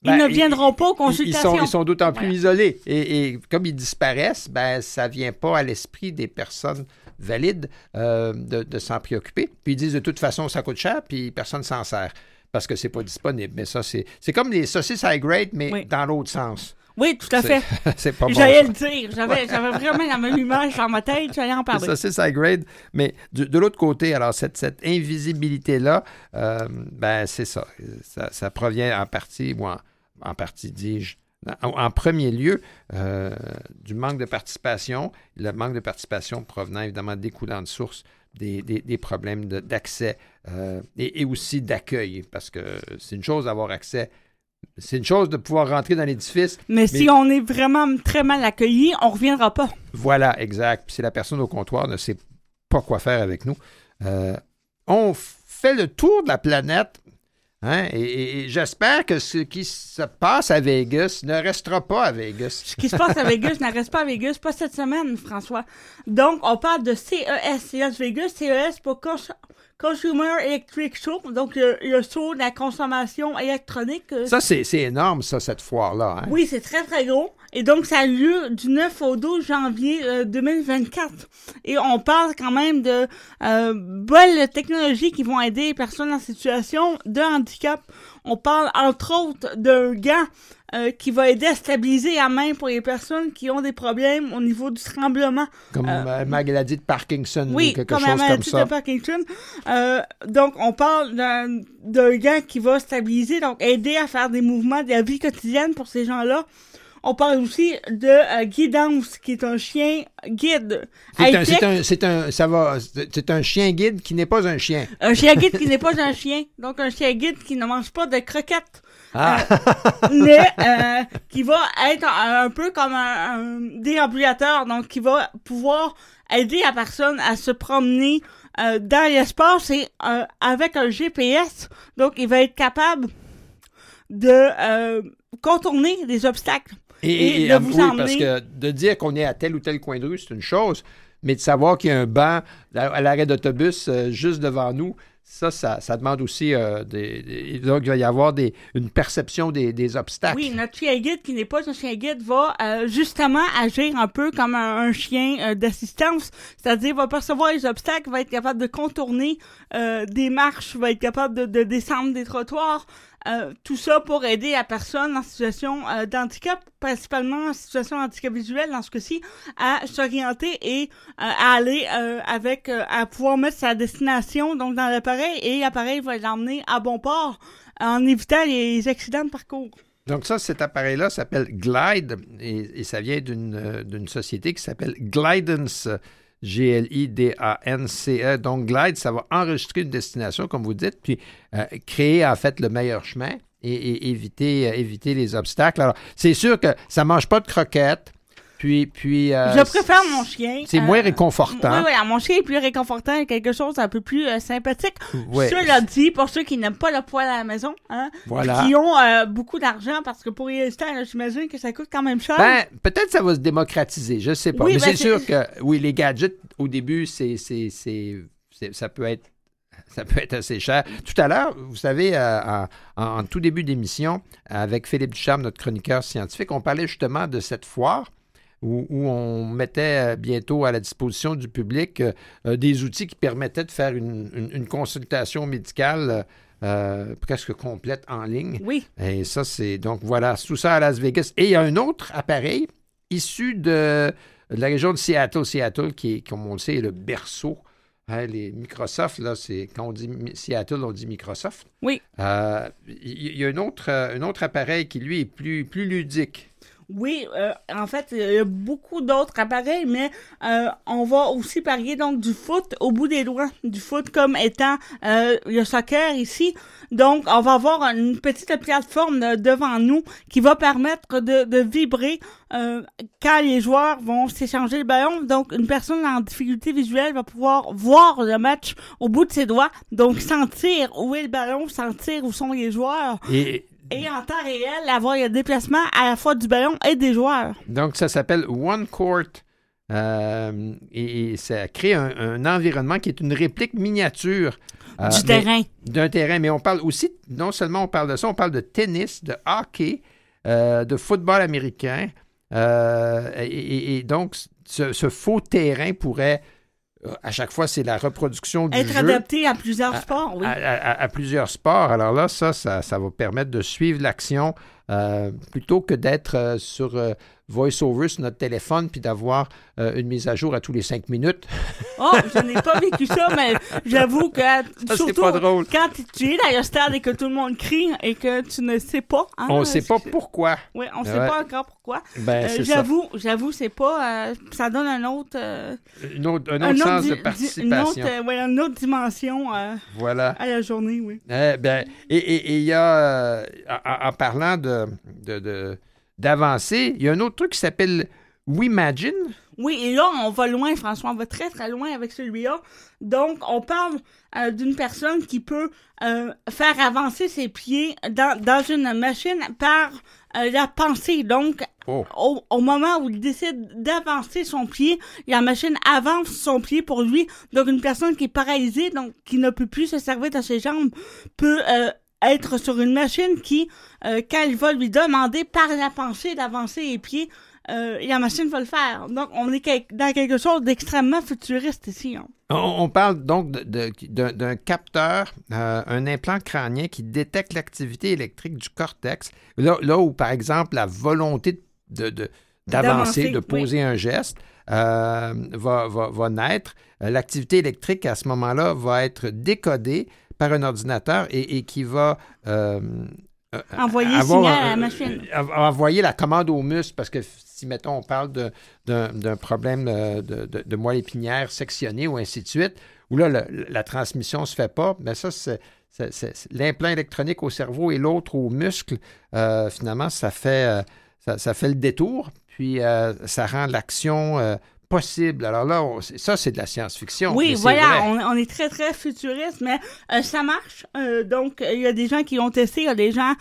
[SPEAKER 8] ils ben, ne viendront pas aux consultations.
[SPEAKER 2] Ils sont, d'autant plus isolés. Et, comme ils disparaissent, ben, ça vient pas à l'esprit des personnes valides euh, de, s'en préoccuper. Puis ils disent de toute façon, ça coûte cher, puis personne s'en sert parce que c'est pas disponible. Mais ça, c'est comme les saucisses high grade, mais dans l'autre sens.
[SPEAKER 8] Oui, tout à fait.
[SPEAKER 2] c'est pas bon.
[SPEAKER 8] J'allais le dire. J'avais, vraiment la même image dans ma tête. J'allais en parler.
[SPEAKER 2] Ça, c'est ça grade. Mais de, l'autre côté, alors, cette, cette invisibilité-là, euh, ben, c'est ça. ça. ça. provient en partie, ou en, partie, dis-je, en, premier lieu, du manque de participation, le manque de participation provenant évidemment découlant de source des, des, problèmes d'accès et, et, aussi d'accueil, parce que c'est une chose d'avoir accès c'est une chose de pouvoir rentrer dans l'édifice.
[SPEAKER 8] Mais, si on est vraiment très mal accueilli, on ne reviendra pas.
[SPEAKER 2] Voilà, exact. Puis si la personne au comptoir ne sait pas quoi faire avec nous, euh, on fait le tour de la planète. Hein, et, j'espère que ce qui se passe à Vegas ne restera pas à Vegas.
[SPEAKER 8] Ce qui se passe à Vegas ne reste pas à Vegas, pas cette semaine, François. Donc, on parle de CES, CES Vegas, CES pour Consumer Electric Show, donc le, saut de la consommation électronique. Euh,
[SPEAKER 2] ça, c'est énorme, ça, cette foire-là. Hein?
[SPEAKER 8] Oui, c'est très, très gros. Et donc, ça a lieu du 9 au 12 janvier 2024. Euh, Et on parle quand même de euh, belles technologies qui vont aider les personnes en situation de handicap. On parle entre autres d'un gant euh, qui va aider à stabiliser la main pour les personnes qui ont des problèmes au niveau du tremblement.
[SPEAKER 2] Comme euh, maladie de Parkinson
[SPEAKER 8] oui,
[SPEAKER 2] ou quelque chose
[SPEAKER 8] comme
[SPEAKER 2] ça. Oui,
[SPEAKER 8] maladie de Parkinson. Euh, donc, on parle d'un gant qui va stabiliser, donc aider à faire des mouvements de la vie quotidienne pour ces gens-là. On parle aussi de euh, Guidance, qui est un chien guide.
[SPEAKER 2] C'est un, c'est un, ça va, c'est un chien guide qui n'est pas un chien.
[SPEAKER 8] Un chien guide qui n'est pas un chien. Donc, un chien guide qui ne mange pas de croquettes. Ah. Euh, mais euh, qui va être un, peu comme un, déambulateur, donc qui va pouvoir aider la personne à se promener dans l'espace et avec un GPS. Donc, il va être capable de contourner des obstacles. Et, de vous
[SPEAKER 2] oui, parce que de dire qu'on est à tel ou tel coin de rue, c'est une chose, mais de savoir qu'il y a un banc à l'arrêt d'autobus euh, juste devant nous, ça, ça, demande aussi euh, des, donc il va y avoir des, une perception des, obstacles.
[SPEAKER 8] Oui, notre chien guide qui n'est pas un chien guide va euh, justement agir un peu comme un, chien d'assistance, c'est-à-dire va percevoir les obstacles, va être capable de contourner des marches, va être capable de, de descendre des trottoirs, euh, tout ça pour aider la personne en situation euh, d'handicap, principalement en situation d'handicap visuel dans ce cas-ci, à s'orienter et euh, à aller avec, à pouvoir mettre sa destination donc dans l'appareil et l'appareil va l'emmener à bon port en évitant les accidents de parcours.
[SPEAKER 2] Donc ça, cet appareil-là s'appelle Glide et, et ça vient d'une société qui s'appelle Glidance G-L-I-D-A-N-C-E. Donc, Glide, ça va enregistrer une destination, comme vous dites, puis euh, créer en fait le meilleur chemin et, éviter, euh, éviter les obstacles. Alors, c'est sûr que ça ne mange pas de croquettes. Puis, puis
[SPEAKER 8] euh, je préfère mon chien.
[SPEAKER 2] C'est moins réconfortant.
[SPEAKER 8] Oui, oui, mon chien est plus réconfortant, quelque chose un peu plus sympathique. Ouais. Cela dit, pour ceux qui n'aiment pas le poil à la maison, hein, qui ont beaucoup d'argent, parce que pour l'instant, j'imagine que ça coûte quand même cher.
[SPEAKER 2] Ben, peut-être ça va se démocratiser, je sais pas. Mais ben, c'est sûr que, oui, les gadgets, au début, c'est, ça peut être ça peut être assez cher. Tout à l'heure, vous savez, en, en, tout début d'émission, avec Philippe Ducharme, notre chroniqueur scientifique, on parlait justement de cette foire où, on mettait euh, bientôt à la disposition du public euh, euh, des outils qui permettaient de faire une, consultation médicale presque complète en ligne.
[SPEAKER 8] Oui.
[SPEAKER 2] Et ça, c'est donc voilà, tout ça à Las Vegas. Et il y a un autre appareil issu de, la région de Seattle, Seattle, qui est, comme on le sait, le berceau. Hein, les Microsoft, là, c'est quand on dit Seattle, on dit Microsoft.
[SPEAKER 8] Oui.
[SPEAKER 2] Il y, a un autre, un autre appareil qui, lui, est plus, plus ludique.
[SPEAKER 8] Oui, euh, en fait, il y a beaucoup d'autres appareils, mais euh, on va aussi parler donc du foot au bout des doigts, du foot comme étant euh, le soccer ici. Donc, on va avoir une petite plateforme devant nous qui va permettre de, de vibrer quand les joueurs vont s'échanger le ballon. Donc, une personne en difficulté visuelle va pouvoir voir le match au bout de ses doigts, donc sentir où est le ballon, sentir où sont les joueurs.
[SPEAKER 2] Et
[SPEAKER 8] en temps réel, avoir le déplacement à la fois du ballon et des joueurs.
[SPEAKER 2] Donc, ça s'appelle One Court. Euh, et, ça crée un, environnement qui est une réplique miniature.
[SPEAKER 8] Euh, du terrain.
[SPEAKER 2] D'un terrain. Mais on parle aussi, non seulement on parle de ça, on parle de tennis, de hockey, euh, de football américain. Et, donc, ce, faux terrain pourrait à chaque fois, c'est la reproduction du
[SPEAKER 8] Être adapté à plusieurs sports, oui.
[SPEAKER 2] À, plusieurs sports. Alors là, ça, ça, va permettre de suivre l'action plutôt que d'être sur voice-over sur notre téléphone puis d'avoir euh, une mise à jour à tous les cinq minutes.
[SPEAKER 8] oh, je n'ai pas vécu ça, mais j'avoue que surtout
[SPEAKER 2] pas drôle.
[SPEAKER 8] quand tu es dans le stade et que tout le monde crie et que tu ne sais pas.
[SPEAKER 2] Hein, on ne sait pas pourquoi.
[SPEAKER 8] Oui, on ne sait pas encore pourquoi. Ben, euh, j'avoue, j'avoue, c'est pas. Euh, ça donne un autre,
[SPEAKER 2] une autre un autre sens de participation.
[SPEAKER 8] Une autre, une autre dimension
[SPEAKER 2] voilà.
[SPEAKER 8] à la journée, oui.
[SPEAKER 2] Eh ben, et il y a, en, parlant de, de d'avancer. Il y a un autre truc qui s'appelle WeMagine.
[SPEAKER 8] Oui, et là, on va loin, François. On va très, très loin avec celui-là. Donc, on parle euh, d'une personne qui peut euh, faire avancer ses pieds dans, dans une machine par euh, la pensée. Donc, oh. au, au, moment où il décide d'avancer son pied, la machine avance son pied pour lui. Donc, une personne qui est paralysée, donc qui ne peut plus se servir de ses jambes, peut être sur une machine qui, euh, quand il va lui demander par la pensée d'avancer les pieds, euh, la machine va le faire. Donc, on est dans quelque chose d'extrêmement futuriste ici. Hein.
[SPEAKER 2] On, parle donc d'un capteur, euh, un implant crânien qui détecte l'activité électrique du cortex. Là, là où, par exemple, la volonté de, d'avancer, de poser un geste, va, va, va, naître. L'activité électrique, à ce moment-là, va être décodée par un ordinateur et, qui va
[SPEAKER 8] euh, euh, envoyer signal à la machine.
[SPEAKER 2] Euh, envoyer la commande au muscle parce que si, mettons, on parle d'un problème de, de, moelle épinière sectionnée ou ainsi de suite, où là, la transmission ne se fait pas, mais ça, c'est l'implant électronique au cerveau et l'autre au muscle. finalement, ça fait, ça, fait le détour, puis ça rend l'action possible. Alors là, ça, c'est de la science-fiction.
[SPEAKER 8] Oui, voilà, on, est très, très futuriste, mais euh, ça marche. Euh, donc, il y a des gens qui ont testé, il y a des gens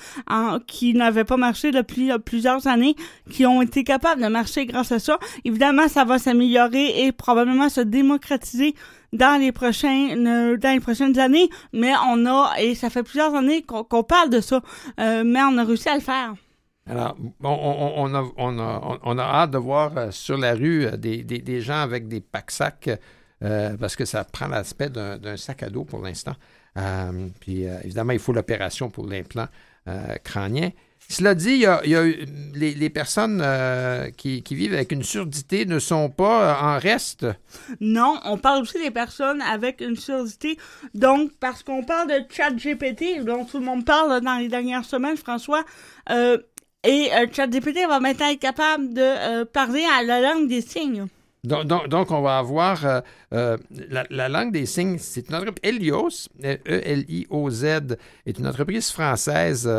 [SPEAKER 8] qui n'avaient pas marché depuis euh, plusieurs années, qui ont été capables de marcher grâce à ça. Évidemment, ça va s'améliorer et probablement se démocratiser dans les prochaines dans les prochaines années, mais on a et ça fait plusieurs années qu'on parle de ça, mais on a réussi à le faire.
[SPEAKER 2] Alors, on, a, on, a, hâte de voir euh, sur la rue euh, des, gens avec des pack-sacs euh, parce que ça prend l'aspect d'un sac à dos pour l'instant. puis, évidemment, il faut l'opération pour l'implant crânien. Cela dit, il y a, les, personnes qui, qui, vivent avec une surdité ne sont pas en reste.
[SPEAKER 8] Non, on parle aussi des personnes avec une surdité. Donc, parce qu'on parle de chat GPT, dont tout le monde parle dans les dernières semaines, François, et euh, ChatGPT va maintenant être capable de euh, parler à la langue des signes.
[SPEAKER 2] Donc, donc, on va avoir euh, euh, la, langue des signes. C'est une entreprise, Elios, E-L-I-O-Z, est une entreprise française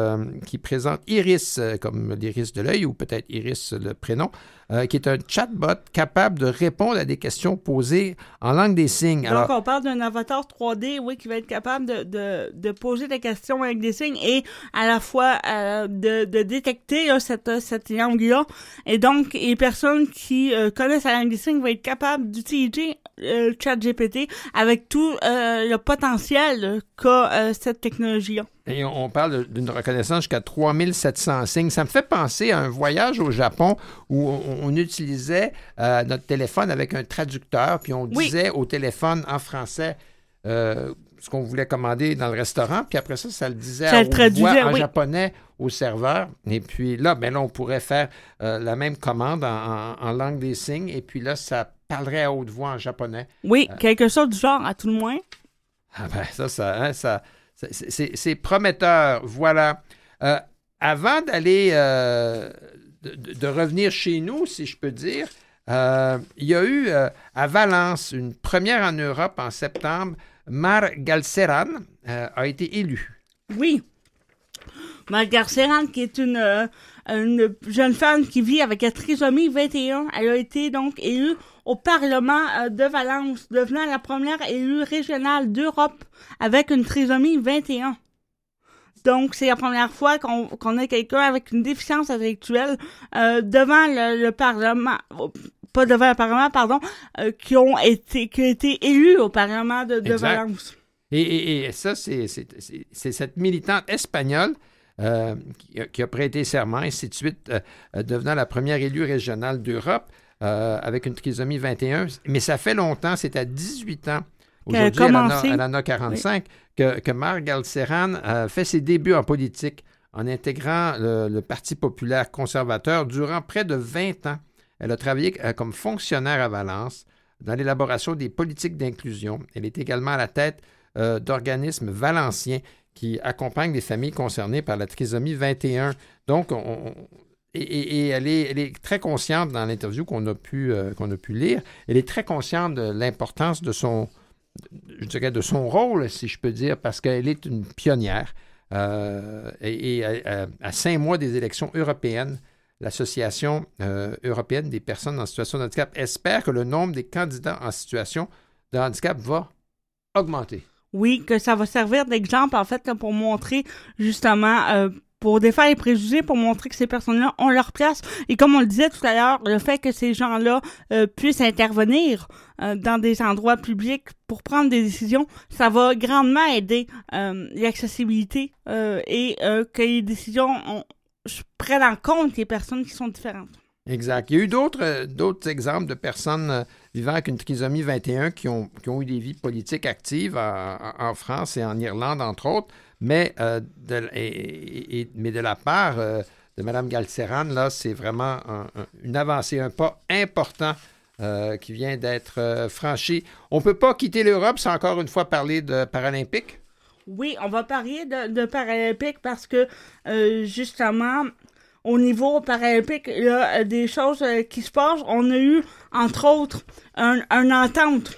[SPEAKER 2] qui présente Iris, comme l'iris de l'œil, ou peut-être Iris le prénom, euh, qui est un chatbot capable de répondre à des questions posées en langue des signes.
[SPEAKER 8] Donc, on parle d'un avatar 3D, oui, qui va être capable de, de, poser des questions avec des signes et à la fois euh, de, de, détecter cette, cette langue-là. Et donc, les personnes qui euh, connaissent la langue des signes vont être capables d'utiliser le chat GPT avec tout le potentiel qu'a cette technologie-là.
[SPEAKER 2] Et on parle d'une reconnaissance jusqu'à 3700 signes. Ça me fait penser à un voyage au Japon où on, utilisait euh, notre téléphone avec un traducteur, puis on disait au téléphone en français euh, ce qu'on voulait commander dans le restaurant, puis après ça, ça le disait en japonais au serveur. Et puis là, ben là, on pourrait faire euh, la même commande en, langue des signes, et puis là, ça parlerait à haute voix en japonais.
[SPEAKER 8] Oui, quelque chose du genre, à tout le moins.
[SPEAKER 2] Ah ben ça, ça, hein, ça c'est prometteur. Voilà. Euh, avant d'aller, euh, de, revenir chez nous, si je peux dire, euh, il y a eu à Valence une première en Europe en septembre. Mar Galceran a été élu.
[SPEAKER 8] Oui. Mar Galceran, qui est une, une jeune femme qui vit avec la trisomie 21, elle a été donc élue au Parlement euh, de Valence, devenant la première élue régionale d'Europe avec une trisomie 21. Donc, c'est la première fois qu'on a quelqu'un avec une déficience intellectuelle euh, devant le, Parlement, pas devant le Parlement, pardon, euh, qui ont été, qui ont été élus au Parlement de, Valence.
[SPEAKER 2] Et, ça, c'est cette militante espagnole qui, a, prêté serment, et ainsi de suite, devenant la première élue régionale d'Europe. Euh, avec une trisomie 21. Mais ça fait longtemps, c'est à 18 ans. Aujourd'hui, elle, en a 45, que, que Marc Galceran fait ses débuts en politique en intégrant le, Parti populaire conservateur durant près de 20 ans. Elle a travaillé euh, comme fonctionnaire à Valence dans l'élaboration des politiques d'inclusion. Elle est également à la tête euh, d'organismes valenciens qui accompagnent les familles concernées par la trisomie 21. Donc, et, elle, est, très consciente dans l'interview qu'on a, pu, euh, qu'on a pu lire, elle est très consciente de l'importance de son, je dirais, de son rôle, si je peux dire, parce qu'elle est une pionnière. Euh, et, à, cinq mois des élections européennes, l'Association européenne des personnes en situation de handicap espère que le nombre des candidats en situation de handicap va augmenter.
[SPEAKER 8] Oui, que ça va servir d'exemple, en fait, pour montrer justement, euh, pour défaire les préjugés, pour montrer que ces personnes-là ont leur place. Et comme on le disait tout à l'heure, le fait que ces gens-là euh, puissent intervenir euh, dans des endroits publics pour prendre des décisions, ça va grandement aider l'accessibilité et que les décisions prennent en compte les personnes qui sont différentes.
[SPEAKER 2] Exact. Il y a eu d'autres, d'autres exemples de personnes vivant avec une trisomie 21 qui ont, ont eu des vies politiques actives en, France et en Irlande, entre autres, mais, euh, de, mais de la part euh, de Mme Galceran, là, c'est vraiment une avancée, un pas important euh, qui vient d'être franchi. On ne peut pas quitter l'Europe sans encore une fois parler de Paralympique.
[SPEAKER 8] Oui, on va parler de Paralympique parce que justement, au niveau paralympique, il y a euh, des choses euh, qui se passent. On a eu, entre autres, un, entente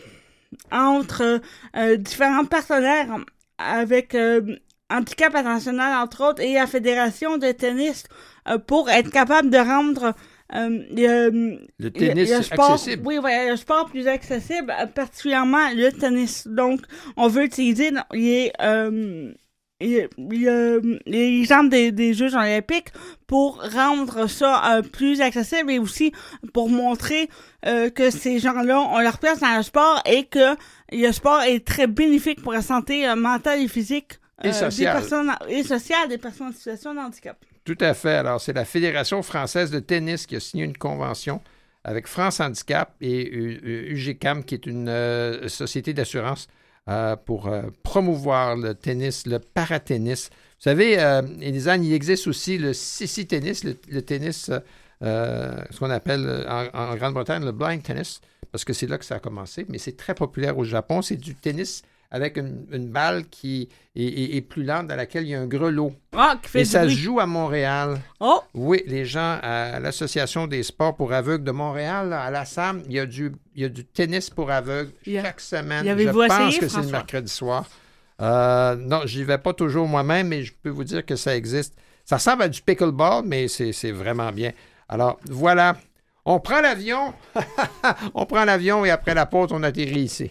[SPEAKER 8] entre euh, différents partenaires avec Handicap International, entre autres, et la Fédération de tennis pour être capable de rendre
[SPEAKER 2] le tennis
[SPEAKER 8] sport,
[SPEAKER 2] accessible.
[SPEAKER 8] Oui, le sport plus accessible, particulièrement le tennis. Donc, on veut utiliser les, il y a l'exemple des, des Jeux olympiques pour rendre ça euh, plus accessible et aussi pour montrer euh, que ces gens-là ont leur place dans le sport et que le sport est très bénéfique pour la santé euh, mentale et physique
[SPEAKER 2] et sociale.
[SPEAKER 8] des personnes et sociale des personnes en situation de handicap.
[SPEAKER 2] Tout à fait. Alors, c'est la Fédération française de tennis qui a signé une convention avec France Handicap et UGCAM, qui est une société d'assurance euh, pour euh, promouvoir le tennis, le paratennis. Vous savez, euh, Elisanne, il existe aussi le CC tennis, le, tennis, ce qu'on appelle en, Grande-Bretagne le blind tennis, parce que c'est là que ça a commencé, mais c'est très populaire au Japon. C'est du tennis avec une, balle qui est, plus lente, dans laquelle il y a un grelot.
[SPEAKER 8] Ah, qui fait
[SPEAKER 2] Et ça se joue à Montréal.
[SPEAKER 8] Oh!
[SPEAKER 2] Oui, les gens à l'Association des sports pour aveugles de Montréal, à la SAM, il y a du, il y a du tennis pour aveugles chaque semaine. Je pense que c'est le mercredi soir. Euh, non, j'y vais pas toujours moi-même, mais je peux vous dire que ça existe. Ça ressemble à du pickleball, mais c'est vraiment bien. Alors, voilà. On prend l'avion. on prend l'avion et après la pause, on atterrit ici.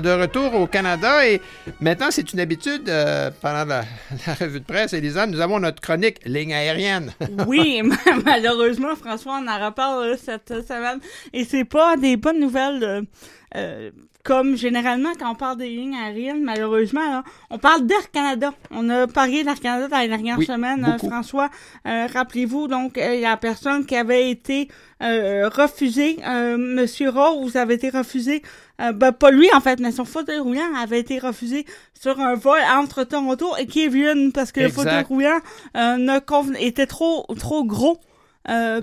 [SPEAKER 2] De retour au Canada et maintenant, c'est une habitude euh, pendant la, revue de presse, Elisa, nous avons notre chronique ligne aérienne.
[SPEAKER 8] oui, malheureusement, François, on en reparle cette semaine et c'est pas des bonnes nouvelles. Euh, comme généralement, quand on parle des lignes aériennes, malheureusement, on parle d'Air Canada. On a parlé d'Air Canada dans les dernières semaines, euh, François. Euh, rappelez-vous, donc, il y a personne qui avait été euh, refusé. Monsieur Rose avait été refusé. ben, pas lui, en fait, mais son fauteuil roulant avait été refusé sur un vol entre Toronto et Kevin parce que le fauteuil roulant était trop, trop gros.
[SPEAKER 2] Euh,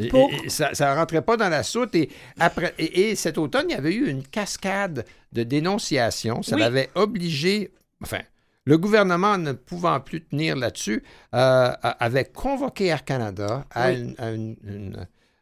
[SPEAKER 2] ça ne rentrait pas dans la soute. Et, après, et, cet automne, il y avait eu une cascade de dénonciations. Ça l'avait obligé, enfin, le gouvernement ne pouvant plus tenir là-dessus, euh, avait convoqué Air Canada à, une,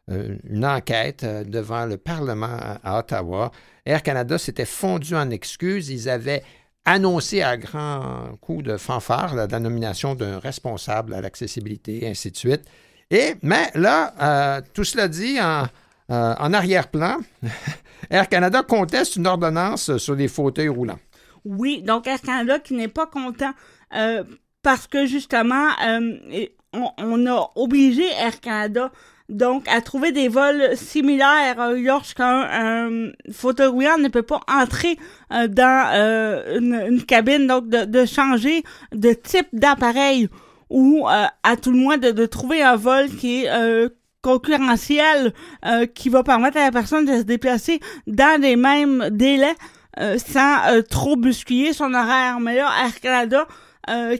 [SPEAKER 2] une, enquête euh, devant le Parlement à, Ottawa. Air Canada s'était fondu en excuses. Ils avaient annoncé à grand coup de fanfare la nomination d'un responsable à l'accessibilité, et ainsi de suite. Et, mais là, euh, tout cela dit, en, euh, arrière-plan, Air Canada conteste une ordonnance sur les fauteuils roulants.
[SPEAKER 8] Oui, donc Air Canada qui n'est pas content euh, parce que justement, on, a obligé Air Canada donc à trouver des vols similaires lorsqu'un fauteuil roulant ne peut pas entrer dans une, cabine, donc de changer de type d'appareil ou euh, à tout le moins de, trouver un vol qui est euh, concurrentiel, euh, qui va permettre à la personne de se déplacer dans les mêmes délais sans trop bousculer son horaire. Mais là, Air Canada,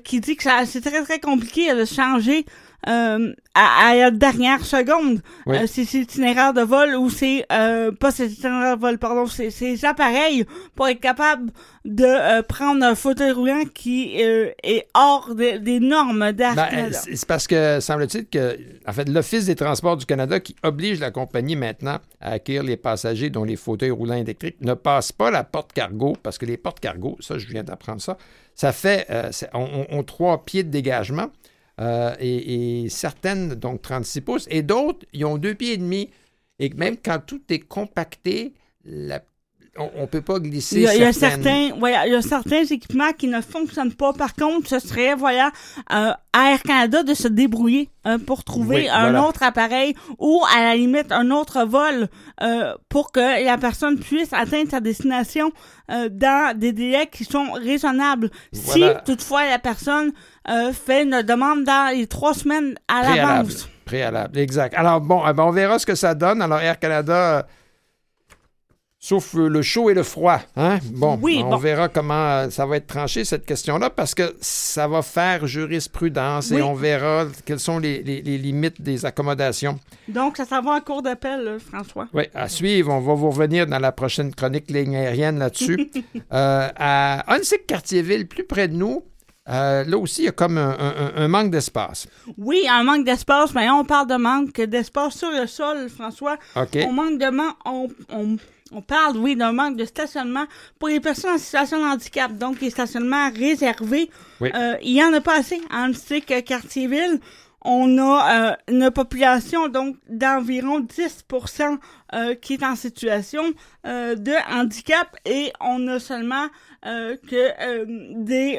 [SPEAKER 8] qui dit que c'est très très compliqué de changer euh, à, la dernière seconde. Euh, c'est itinéraire de vol ou c'est euh, pas cet itinéraire de vol, pardon, c'est ces appareils pour être capable de prendre un fauteuil roulant qui est hors des normes d'Air ben,
[SPEAKER 2] C'est parce que semble-t-il que, en fait, l'Office des transports du Canada qui oblige la compagnie maintenant à accueillir les passagers dont les fauteuils roulants électriques ne passent pas la porte cargo parce que les portes cargo, ça, je viens d'apprendre ça, ça fait, on, trois pieds de dégagement. Euh, et, certaines, donc 36 pouces, et d'autres, ils ont deux pieds et demi. Et même quand tout est compacté, la on ne peut pas glisser. Il
[SPEAKER 8] y a, certains, voilà, il y a certains équipements qui ne fonctionnent pas. Par contre, ce serait, voilà, euh, à Air Canada de se débrouiller euh, pour trouver un autre appareil ou, à la limite, un autre vol euh, pour que la personne puisse atteindre sa destination dans des délais qui sont raisonnables. Si, toutefois, la personne fait une demande dans les trois semaines à l'avance.
[SPEAKER 2] Préalable, exact. Alors, bon, ben, on verra ce que ça donne. Alors, Air Canada Sauf le chaud et le froid. Hein? Bon, on verra comment euh, ça va être tranché, cette question-là, parce que ça va faire jurisprudence et on verra quelles sont les, limites des accommodations.
[SPEAKER 8] Donc, ça s'en va en cours d'appel, François.
[SPEAKER 2] Oui, à suivre. On va vous revenir dans la prochaine chronique ligne aérienne là-dessus. euh, à Onsic-Cartierville, plus près de nous, euh, là aussi, il y a comme un, manque d'espace.
[SPEAKER 8] Oui, un manque d'espace, mais on parle de manque d'espace sur le sol, François. OK. On manque de on, on parle, oui, d'un manque de stationnement pour les personnes en situation de handicap, donc les stationnements réservés. Euh, il y en a pas assez en quartier-ville. On a euh, une population donc d'environ 10% euh, qui est en situation de handicap et on a seulement que des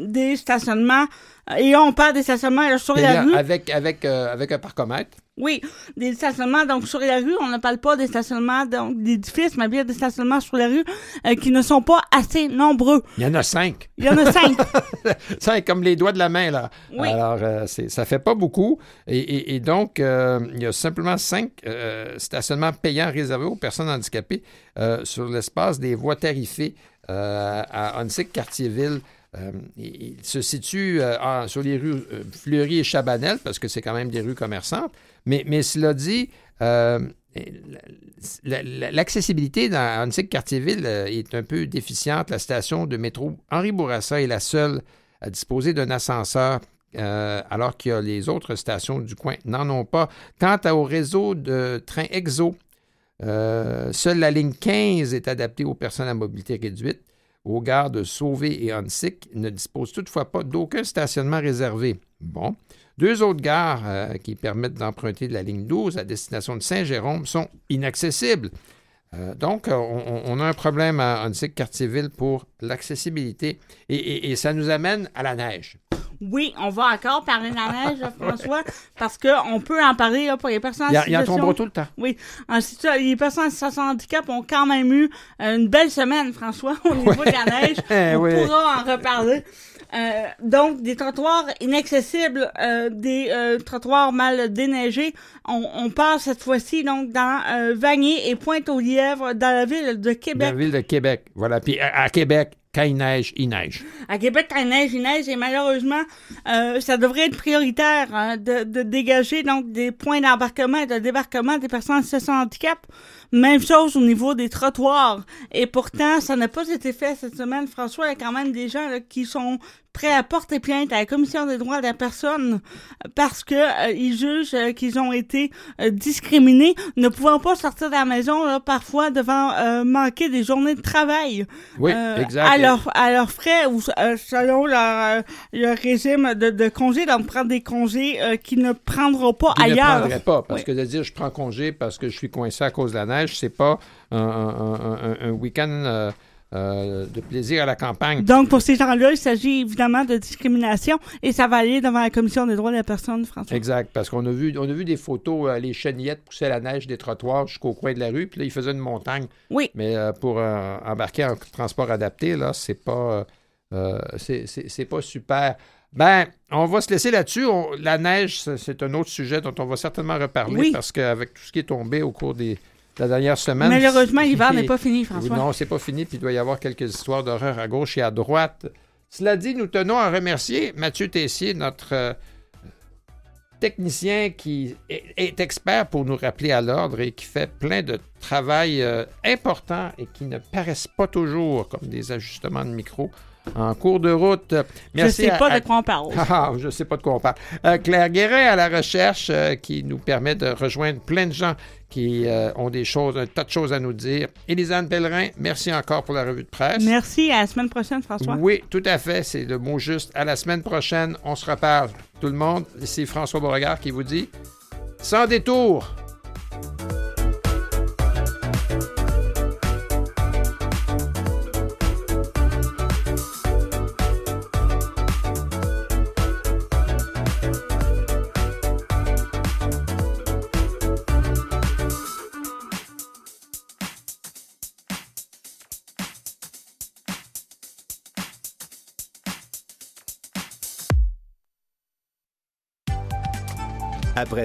[SPEAKER 8] des stationnements et on parle des stationnements sur la rue
[SPEAKER 2] avec avec avec un parcomètre.
[SPEAKER 8] Oui, des stationnements donc sur la rue, on ne parle pas des stationnements donc d'édifices, mais bien des stationnements sur la rue euh, qui ne sont pas assez nombreux.
[SPEAKER 2] Il y en a cinq.
[SPEAKER 8] Il y en a cinq.
[SPEAKER 2] cinq comme les doigts de la main là. Oui. Alors euh, ça fait pas beaucoup et, donc euh, il y a simplement cinq stationnements payants réservés aux personnes handicapées sur l'espace des voies tarifées à Onsic, Quartier-Ville. Il se situe sur les rues Fleury et Chabanel, parce que c'est quand même des rues commerçantes. Mais, mais cela dit, euh, l'accessibilité dans Annecy-Cartierville euh, est un peu déficiente. La station de métro Henri Bourassa est la seule à disposer d'un ascenseur euh, alors que les autres stations du coin n'en ont pas. Quant au réseau de trains EXO, seule la ligne 15 est adaptée aux personnes à mobilité réduite. Aux gares de Sauvé et Onsic ne disposent toutefois pas d'aucun stationnement réservé. Bon. Deux autres gares euh, qui permettent d'emprunter de la ligne 12 à destination de Saint-Jérôme sont inaccessibles. Euh, donc, on, a un problème à Annecy Cartierville pour l'accessibilité et, ça nous amène à la neige.
[SPEAKER 8] Oui, on va encore parler de la neige, François, parce qu'on peut en parler pour les personnes en situation...
[SPEAKER 2] Il y a, un tout le temps.
[SPEAKER 8] Oui. les personnes en situation handicap ont quand même eu une belle semaine, François, au niveau de la neige. On pourra en reparler. Euh, donc, des trottoirs inaccessibles, euh, des euh, trottoirs mal déneigés. On, on passe cette fois-ci donc dans Vanier et Pointe-aux-Lièvres, dans la ville de Québec.
[SPEAKER 2] Dans la ville de Québec, voilà. Puis à, Québec, quand il neige, il neige.
[SPEAKER 8] À Québec, quand il neige, il neige et malheureusement, ça devrait être prioritaire hein, de, de, dégager donc des points d'embarquement et de débarquement des personnes en situation de handicap. Même chose au niveau des trottoirs. Et pourtant, ça n'a pas été fait cette semaine. François, il y a quand même des gens qui sont prêts à porter plainte à la Commission des droits de la personne parce que euh, ils jugent euh, qu'ils ont été euh, discriminés, ne pouvant pas sortir de la maison là, parfois devant manquer des journées de travail.
[SPEAKER 2] Oui, exact. À
[SPEAKER 8] leur, à leurs frais ou selon leur, leur régime de, de congé, donc prendre des congés qu'ils ne prendront pas ailleurs.
[SPEAKER 2] Ne pas parce que de dire je prends congé parce que je suis coincé à cause de la neige c'est pas un, week-end euh, euh, de plaisir à la campagne.
[SPEAKER 8] Donc, pour ces gens-là, il s'agit évidemment de discrimination et ça va aller devant la Commission des droits de la personne, François.
[SPEAKER 2] Exact, parce qu'on a vu, on a vu des photos, euh, les chenillettes poussaient la neige des trottoirs jusqu'au coin de la rue, puis là, ils faisaient une montagne.
[SPEAKER 8] Oui.
[SPEAKER 2] Mais pour embarquer en transport adapté, là, c'est pas, c'est pas super. Ben, on va se laisser là-dessus. la neige, c'est un autre sujet dont on va certainement reparler parce qu'avec tout ce qui est tombé au cours des, la dernière semaine.
[SPEAKER 8] Malheureusement, l'hiver n'est pas fini, François.
[SPEAKER 2] Non, c'est pas fini, puis il doit y avoir quelques histoires d'horreur à gauche et à droite. Cela dit, nous tenons à remercier Mathieu Tessier, notre euh, technicien qui est, expert pour nous rappeler à l'ordre et qui fait plein de travail euh, important et qui ne paraissent pas toujours comme des ajustements de micro en cours de route.
[SPEAKER 8] Merci je ne sais pas de quoi on parle.
[SPEAKER 2] Ah, je ne sais pas de quoi on parle. Claire Guérin à la recherche euh, qui nous permet de rejoindre plein de gens qui euh, ont des choses, un tas de choses à nous dire. Élisane Pellerin, merci encore pour la revue de presse.
[SPEAKER 8] Merci. À la semaine prochaine, François.
[SPEAKER 2] Oui, tout à fait. C'est le mot juste. À la semaine prochaine, on se reparle. Tout le monde, c'est François Beauregard qui vous dit sans détour.